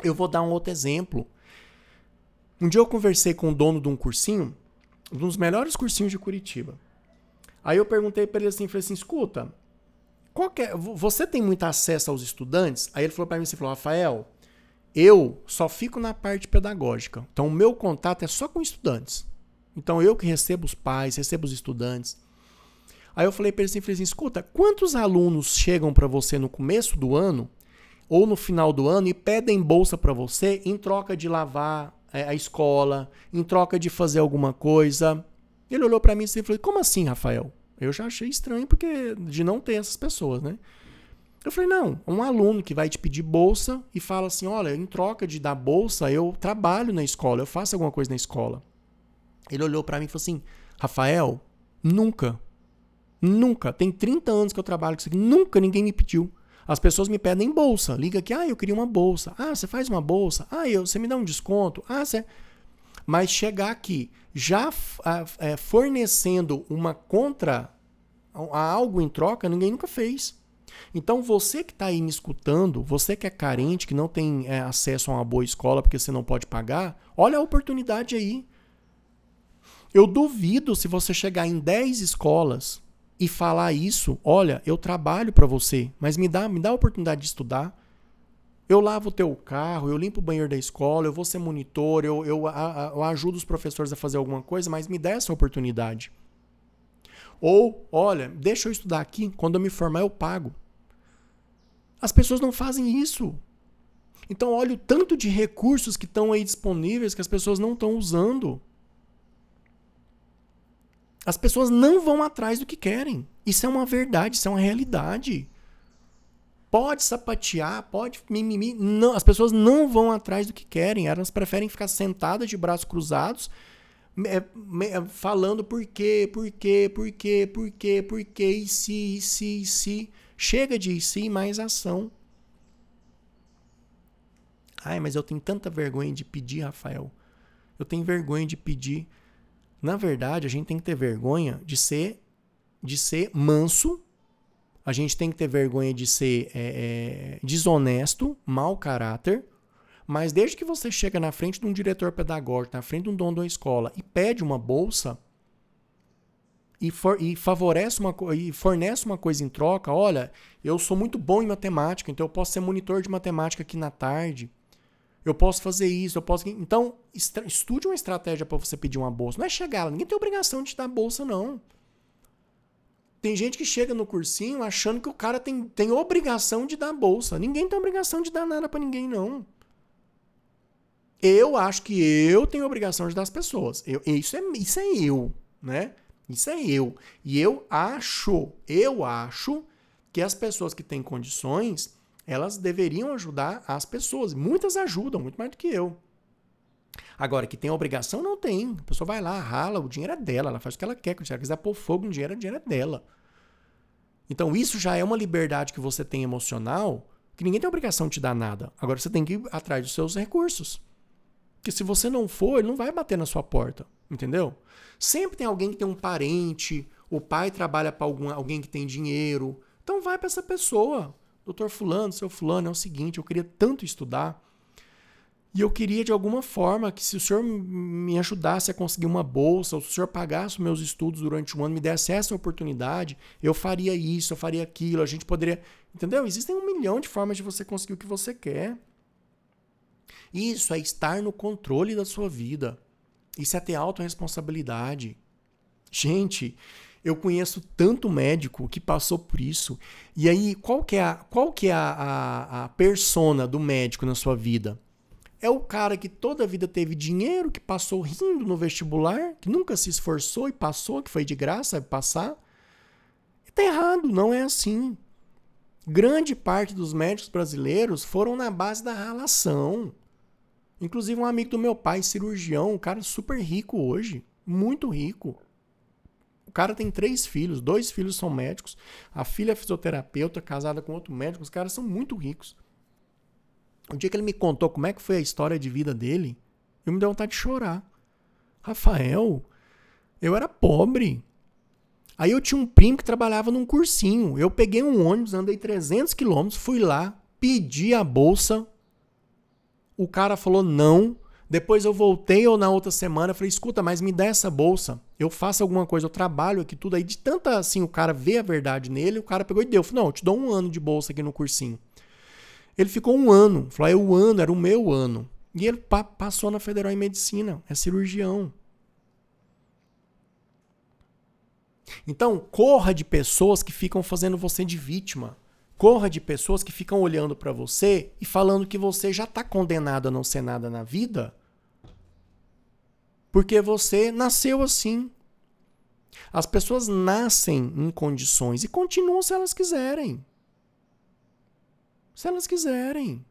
Eu vou dar um outro exemplo. Um dia eu conversei com o dono de um cursinho, um dos melhores cursinhos de Curitiba. Aí eu perguntei para ele assim, falei assim, escuta, é, você tem muito acesso aos estudantes? Aí ele falou para mim assim, falou, Rafael, eu só fico na parte pedagógica. Então o meu contato é só com estudantes. Então eu que recebo os pais, recebo os estudantes. Aí eu falei para ele assim, falei assim, escuta, quantos alunos chegam para você no começo do ano ou no final do ano e pedem bolsa para você em troca de lavar é, a escola, em troca de fazer alguma coisa? Ele olhou para mim e falou: Como assim, Rafael? Eu já achei estranho porque de não ter essas pessoas, né? Eu falei: Não, um aluno que vai te pedir bolsa e fala assim: Olha, em troca de dar bolsa, eu trabalho na escola, eu faço alguma coisa na escola. Ele olhou para mim e falou assim: Rafael, nunca, nunca, tem 30 anos que eu trabalho com isso aqui, nunca ninguém me pediu. As pessoas me pedem bolsa. Liga aqui, ah, eu queria uma bolsa. Ah, você faz uma bolsa. Ah, eu, você me dá um desconto. Ah, você. Mas chegar aqui já é, fornecendo uma contra a algo em troca, ninguém nunca fez. Então você que está aí me escutando, você que é carente, que não tem é, acesso a uma boa escola porque você não pode pagar, olha a oportunidade aí. Eu duvido se você chegar em 10 escolas e falar isso, olha, eu trabalho para você, mas me dá, me dá a oportunidade de estudar. Eu lavo o teu carro, eu limpo o banheiro da escola, eu vou ser monitor, eu, eu, eu ajudo os professores a fazer alguma coisa, mas me dá essa oportunidade. Ou, olha, deixa eu estudar aqui, quando eu me formar eu pago. As pessoas não fazem isso. Então, olha o tanto de recursos que estão aí disponíveis que as pessoas não estão usando. As pessoas não vão atrás do que querem. Isso é uma verdade, isso é uma realidade pode sapatear, pode mimimi. Não, as pessoas não vão atrás do que querem, elas preferem ficar sentadas de braços cruzados, é, falando por quê, por quê, por quê, por quê, por quê, e se, e se, e se. Chega de si mais ação. Ai, mas eu tenho tanta vergonha de pedir, Rafael. Eu tenho vergonha de pedir. Na verdade, a gente tem que ter vergonha de ser de ser manso a gente tem que ter vergonha de ser é, é, desonesto, mau caráter, mas desde que você chega na frente de um diretor pedagógico, na frente de um dono de uma escola e pede uma bolsa e, for, e favorece uma e fornece uma coisa em troca, olha, eu sou muito bom em matemática, então eu posso ser monitor de matemática aqui na tarde. Eu posso fazer isso, eu posso. Então, estude uma estratégia para você pedir uma bolsa. Não é chegar ninguém tem obrigação de te dar bolsa, não. Tem gente que chega no cursinho achando que o cara tem, tem obrigação de dar bolsa. Ninguém tem obrigação de dar nada para ninguém, não. Eu acho que eu tenho obrigação de dar as pessoas. Eu, isso, é, isso é eu, né? Isso é eu. E eu acho, eu acho que as pessoas que têm condições, elas deveriam ajudar as pessoas. Muitas ajudam, muito mais do que eu. Agora, que tem obrigação, não tem. A pessoa vai lá, rala, o dinheiro é dela, ela faz o que ela quer. Se ela quiser pôr fogo no dinheiro, o dinheiro é dela. Então, isso já é uma liberdade que você tem emocional, que ninguém tem obrigação de te dar nada. Agora, você tem que ir atrás dos seus recursos. Porque se você não for, ele não vai bater na sua porta. Entendeu? Sempre tem alguém que tem um parente, o pai trabalha para alguém que tem dinheiro. Então, vai para essa pessoa. Doutor Fulano, seu Fulano, é o seguinte: eu queria tanto estudar. E eu queria, de alguma forma, que se o senhor me ajudasse a conseguir uma bolsa, ou se o senhor pagasse meus estudos durante um ano, me desse essa oportunidade, eu faria isso, eu faria aquilo, a gente poderia. Entendeu? Existem um milhão de formas de você conseguir o que você quer. Isso é estar no controle da sua vida. Isso é ter autorresponsabilidade. Gente, eu conheço tanto médico que passou por isso. E aí, qual que é a, qual que é a, a, a persona do médico na sua vida? É o cara que toda a vida teve dinheiro, que passou rindo no vestibular, que nunca se esforçou e passou, que foi de graça passar. Está errado, não é assim. Grande parte dos médicos brasileiros foram na base da ralação. Inclusive um amigo do meu pai, cirurgião, um cara super rico hoje, muito rico. O cara tem três filhos, dois filhos são médicos, a filha é fisioterapeuta, casada com outro médico, os caras são muito ricos. O dia que ele me contou como é que foi a história de vida dele, eu me dei vontade de chorar. Rafael, eu era pobre. Aí eu tinha um primo que trabalhava num cursinho. Eu peguei um ônibus, andei 300 quilômetros, fui lá, pedi a bolsa. O cara falou não. Depois eu voltei ou na outra semana, falei, escuta, mas me dá essa bolsa. Eu faço alguma coisa, eu trabalho aqui tudo. Aí de tanta assim, o cara vê a verdade nele, o cara pegou e deu. Falei, não, eu te dou um ano de bolsa aqui no cursinho. Ele ficou um ano. Falou, é o ano, era o meu ano. E ele pa passou na Federal em Medicina. É cirurgião. Então, corra de pessoas que ficam fazendo você de vítima. Corra de pessoas que ficam olhando para você e falando que você já está condenado a não ser nada na vida, porque você nasceu assim. As pessoas nascem em condições e continuam se elas quiserem. Se elas quiserem.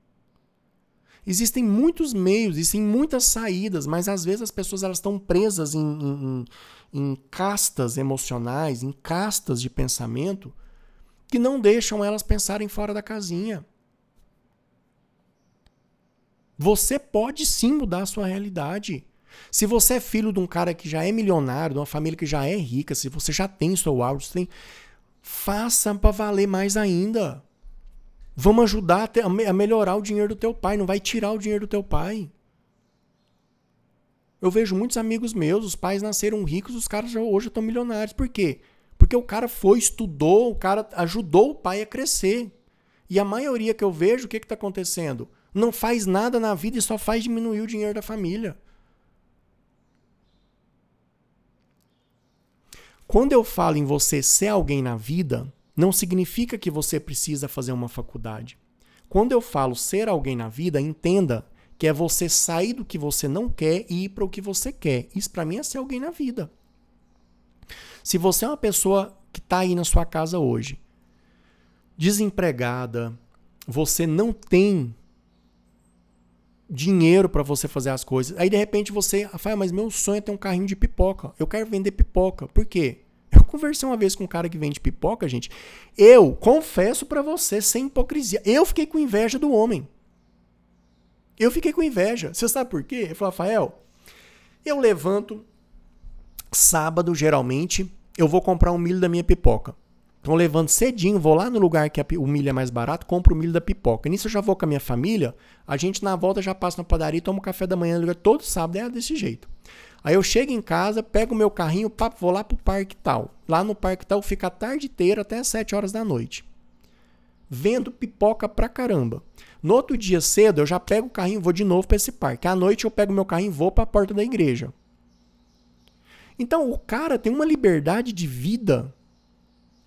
Existem muitos meios, existem muitas saídas, mas às vezes as pessoas elas estão presas em, em, em castas emocionais, em castas de pensamento, que não deixam elas pensarem fora da casinha. Você pode sim mudar a sua realidade. Se você é filho de um cara que já é milionário, de uma família que já é rica, se você já tem seu tem, faça para valer mais ainda. Vamos ajudar a melhorar o dinheiro do teu pai, não vai tirar o dinheiro do teu pai. Eu vejo muitos amigos meus, os pais nasceram ricos, os caras já hoje estão milionários. Por quê? Porque o cara foi, estudou, o cara ajudou o pai a crescer. E a maioria que eu vejo, o que está acontecendo? Não faz nada na vida e só faz diminuir o dinheiro da família. Quando eu falo em você ser alguém na vida, não significa que você precisa fazer uma faculdade. Quando eu falo ser alguém na vida, entenda que é você sair do que você não quer e ir para o que você quer. Isso para mim é ser alguém na vida. Se você é uma pessoa que está aí na sua casa hoje, desempregada, você não tem dinheiro para você fazer as coisas. Aí de repente você, Rafael, mas meu sonho é ter um carrinho de pipoca. Eu quero vender pipoca. Por quê? Eu conversei uma vez com um cara que vende pipoca, gente. Eu confesso para você, sem hipocrisia, eu fiquei com inveja do homem. Eu fiquei com inveja. Você sabe por quê? Ele falou, Rafael, eu levanto, sábado, geralmente, eu vou comprar um milho da minha pipoca. Então eu levanto cedinho, vou lá no lugar que o milho é mais barato, compro o milho da pipoca. Nisso eu já vou com a minha família, a gente na volta já passa na padaria, toma café da manhã, todo sábado é desse jeito. Aí eu chego em casa, pego o meu carrinho, papo, vou lá pro parque tal. Lá no parque tal fica a tarde inteira até as 7 horas da noite. Vendo pipoca pra caramba. No outro dia cedo, eu já pego o carrinho e vou de novo para esse parque. À noite eu pego meu carrinho e vou para a porta da igreja. Então o cara tem uma liberdade de vida.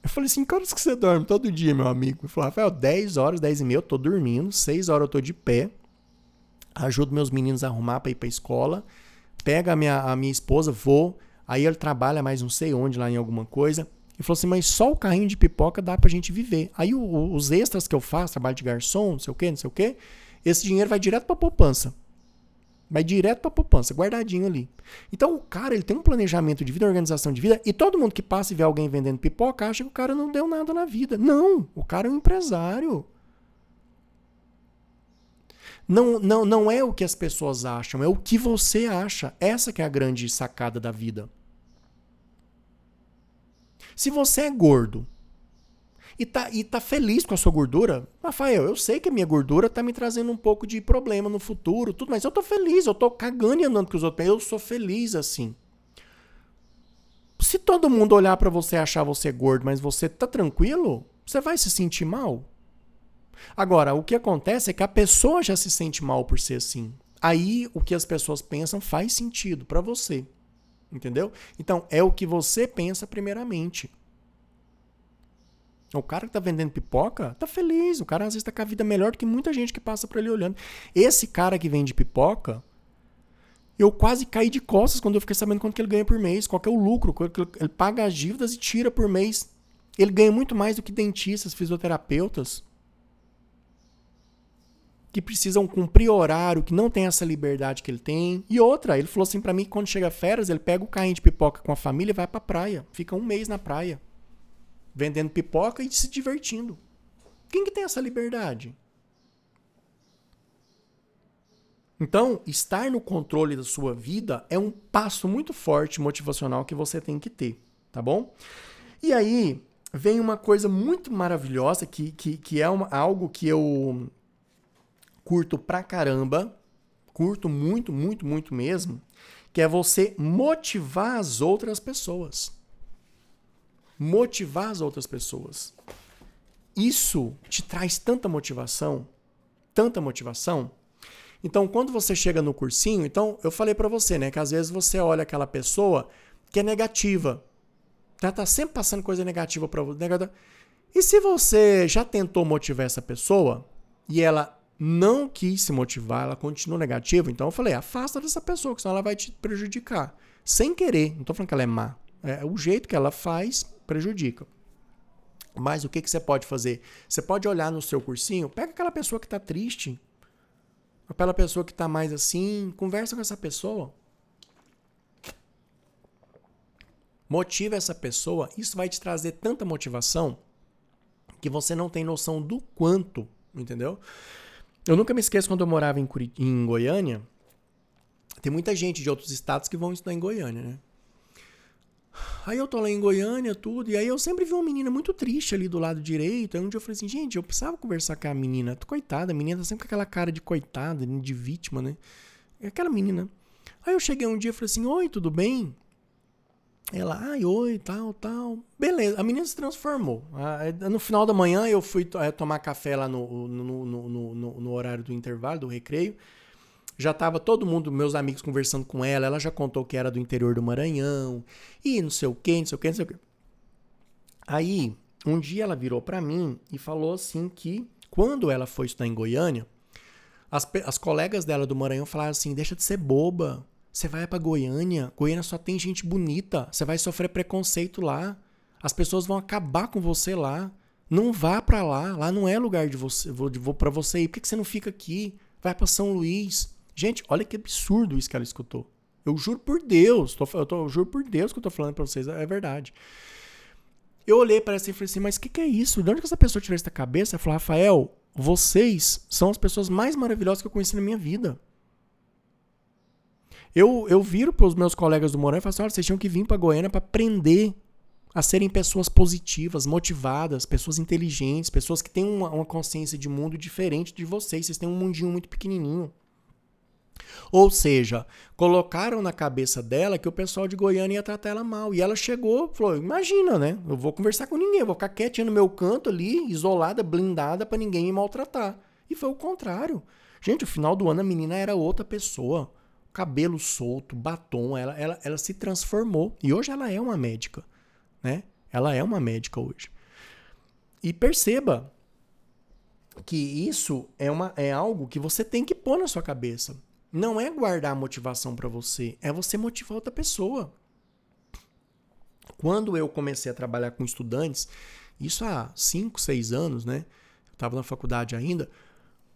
Eu falei assim, que horas que você dorme todo dia, meu amigo? Ele falou, Rafael, 10 horas, 10 e meia eu tô dormindo, 6 horas eu tô de pé, ajudo meus meninos a arrumar para ir pra escola, pega a minha, a minha esposa, vou, aí ele trabalha mais não sei onde lá em alguma coisa. Ele falou assim, mas só o carrinho de pipoca dá pra gente viver. Aí o, os extras que eu faço, trabalho de garçom, não sei o quê, não sei o quê, esse dinheiro vai direto pra poupança. Vai direto para a poupança, guardadinho ali. Então o cara ele tem um planejamento de vida, organização de vida, e todo mundo que passa e vê alguém vendendo pipoca acha que o cara não deu nada na vida. Não, o cara é um empresário. Não, não, não é o que as pessoas acham, é o que você acha. Essa que é a grande sacada da vida. Se você é gordo e tá, e tá feliz com a sua gordura, Rafael, eu sei que a minha gordura tá me trazendo um pouco de problema no futuro, tudo, mas eu tô feliz, eu tô cagando e andando com os outros, eu sou feliz assim. Se todo mundo olhar para você e achar você gordo, mas você tá tranquilo, você vai se sentir mal. Agora, o que acontece é que a pessoa já se sente mal por ser assim. Aí o que as pessoas pensam faz sentido para você. Entendeu? Então, é o que você pensa primeiramente. O cara que tá vendendo pipoca tá feliz. O cara às vezes tá com a vida melhor do que muita gente que passa por ali olhando. Esse cara que vende pipoca, eu quase caí de costas quando eu fiquei sabendo quanto que ele ganha por mês, qual é o lucro, ele paga as dívidas e tira por mês. Ele ganha muito mais do que dentistas, fisioterapeutas que precisam cumprir horário, que não tem essa liberdade que ele tem. E outra, ele falou assim para mim que quando chega férias, ele pega o carrinho de pipoca com a família e vai pra praia. Fica um mês na praia vendendo pipoca e se divertindo. Quem que tem essa liberdade? Então, estar no controle da sua vida é um passo muito forte motivacional que você tem que ter, tá bom? E aí vem uma coisa muito maravilhosa que, que, que é uma, algo que eu curto pra caramba, curto muito, muito, muito mesmo, que é você motivar as outras pessoas. Motivar as outras pessoas. Isso te traz tanta motivação, tanta motivação. Então, quando você chega no cursinho, então eu falei para você, né, que às vezes você olha aquela pessoa que é negativa. Ela tá sempre passando coisa negativa para você. E se você já tentou motivar essa pessoa e ela não quis se motivar, ela continua negativa, então eu falei, afasta dessa pessoa, que senão ela vai te prejudicar. Sem querer, não tô falando que ela é má. É, o jeito que ela faz prejudica. Mas o que, que você pode fazer? Você pode olhar no seu cursinho, pega aquela pessoa que está triste, aquela pessoa que está mais assim, conversa com essa pessoa. Motiva essa pessoa, isso vai te trazer tanta motivação que você não tem noção do quanto, entendeu? Eu nunca me esqueço quando eu morava em, Curit em Goiânia. Tem muita gente de outros estados que vão estudar em Goiânia, né? Aí eu tô lá em Goiânia, tudo, e aí eu sempre vi uma menina muito triste ali do lado direito. Aí um dia eu falei assim, gente, eu precisava conversar com a menina. Coitada, a menina tá sempre com aquela cara de coitada, de vítima, né? É aquela menina. Aí eu cheguei um dia e falei assim, oi, tudo bem? Ela, ai, oi, tal, tal. Beleza, a menina se transformou. No final da manhã eu fui eh, tomar café lá no, no, no, no horário do intervalo, do recreio. Já estava todo mundo, meus amigos, conversando com ela. Ela já contou que era do interior do Maranhão. E não sei o que, não sei o que, não sei o que. Aí, um dia ela virou para mim e falou assim que quando ela foi estudar em Goiânia, as, as colegas dela do Maranhão falaram assim: deixa de ser boba. Você vai para Goiânia, Goiânia só tem gente bonita, você vai sofrer preconceito lá. As pessoas vão acabar com você lá. Não vá para lá, lá não é lugar de você, vou, vou para você ir. Por que, que você não fica aqui? Vai para São Luís. Gente, olha que absurdo isso que ela escutou. Eu juro por Deus, tô, eu, tô, eu juro por Deus que eu tô falando para vocês, é verdade. Eu olhei para essa e falei assim, mas o que, que é isso? De onde que essa pessoa tirou essa cabeça? Ela falou, Rafael, vocês são as pessoas mais maravilhosas que eu conheci na minha vida. Eu, eu viro para os meus colegas do Morão e falo assim: olha, vocês tinham que vir para Goiânia para aprender a serem pessoas positivas, motivadas, pessoas inteligentes, pessoas que têm uma, uma consciência de mundo diferente de vocês. Vocês têm um mundinho muito pequenininho. Ou seja, colocaram na cabeça dela que o pessoal de Goiânia ia tratar ela mal. E ela chegou falou: Imagina, né? Eu vou conversar com ninguém, vou ficar quietinha no meu canto ali, isolada, blindada, para ninguém me maltratar. E foi o contrário. Gente, o final do ano a menina era outra pessoa cabelo solto, batom, ela, ela, ela se transformou. E hoje ela é uma médica, né? Ela é uma médica hoje. E perceba que isso é, uma, é algo que você tem que pôr na sua cabeça. Não é guardar a motivação para você, é você motivar outra pessoa. Quando eu comecei a trabalhar com estudantes, isso há 5, 6 anos, né? Eu estava na faculdade ainda.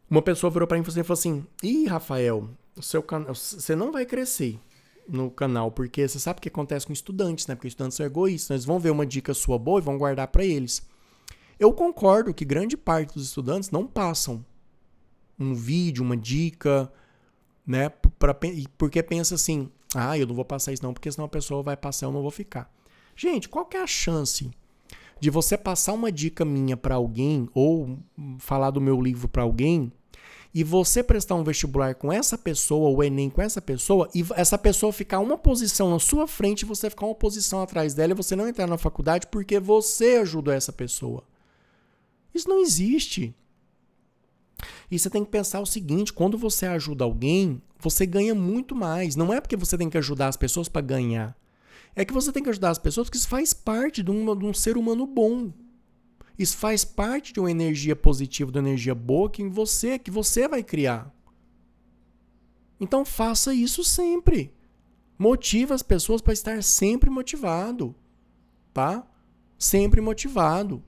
Uma pessoa virou para mim e falou assim: Ih, Rafael, o seu canal, você não vai crescer no canal, porque você sabe o que acontece com estudantes, né? Porque estudantes são egoístas, eles vão ver uma dica sua boa e vão guardar para eles. Eu concordo que grande parte dos estudantes não passam um vídeo, uma dica, né? Pra, porque pensa assim: ah, eu não vou passar isso não, porque senão a pessoa vai passar, eu não vou ficar. Gente, qual que é a chance de você passar uma dica minha para alguém ou falar do meu livro para alguém e você prestar um vestibular com essa pessoa, o Enem com essa pessoa, e essa pessoa ficar uma posição na sua frente e você ficar uma posição atrás dela e você não entrar na faculdade porque você ajudou essa pessoa. Isso não existe. E você tem que pensar o seguinte: quando você ajuda alguém, você ganha muito mais. Não é porque você tem que ajudar as pessoas para ganhar. É que você tem que ajudar as pessoas porque isso faz parte de um, de um ser humano bom. Isso faz parte de uma energia positiva, de uma energia boa que em você, que você vai criar. Então faça isso sempre. Motive as pessoas para estar sempre motivado, tá? Sempre motivado.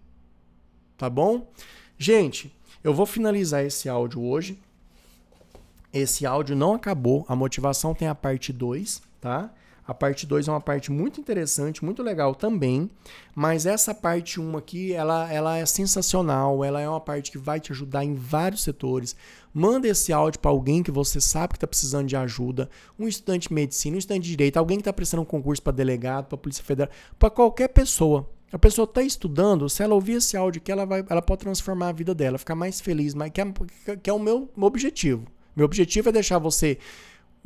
Tá bom? Gente, eu vou finalizar esse áudio hoje. Esse áudio não acabou, a motivação tem a parte 2, tá? A parte 2 é uma parte muito interessante, muito legal também, mas essa parte 1 um aqui, ela, ela é sensacional, ela é uma parte que vai te ajudar em vários setores. Manda esse áudio para alguém que você sabe que está precisando de ajuda, um estudante de medicina, um estudante de direito, alguém que está prestando um concurso para delegado, para Polícia Federal, para qualquer pessoa. A pessoa está estudando, se ela ouvir esse áudio aqui, ela, vai, ela pode transformar a vida dela, ficar mais feliz, mais, que, é, que é o meu objetivo. Meu objetivo é deixar você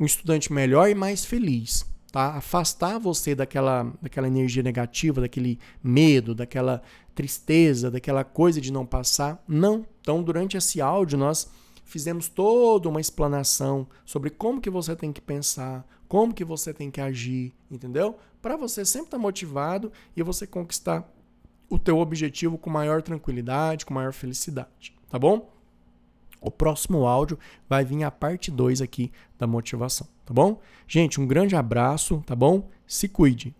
um estudante melhor e mais feliz, tá? Afastar você daquela, daquela energia negativa, daquele medo, daquela tristeza, daquela coisa de não passar. Não. Então, durante esse áudio, nós fizemos toda uma explanação sobre como que você tem que pensar, como que você tem que agir, entendeu? Para você sempre estar tá motivado e você conquistar o teu objetivo com maior tranquilidade, com maior felicidade, tá bom? O próximo áudio vai vir a parte 2 aqui da motivação, tá bom? Gente, um grande abraço, tá bom? Se cuide.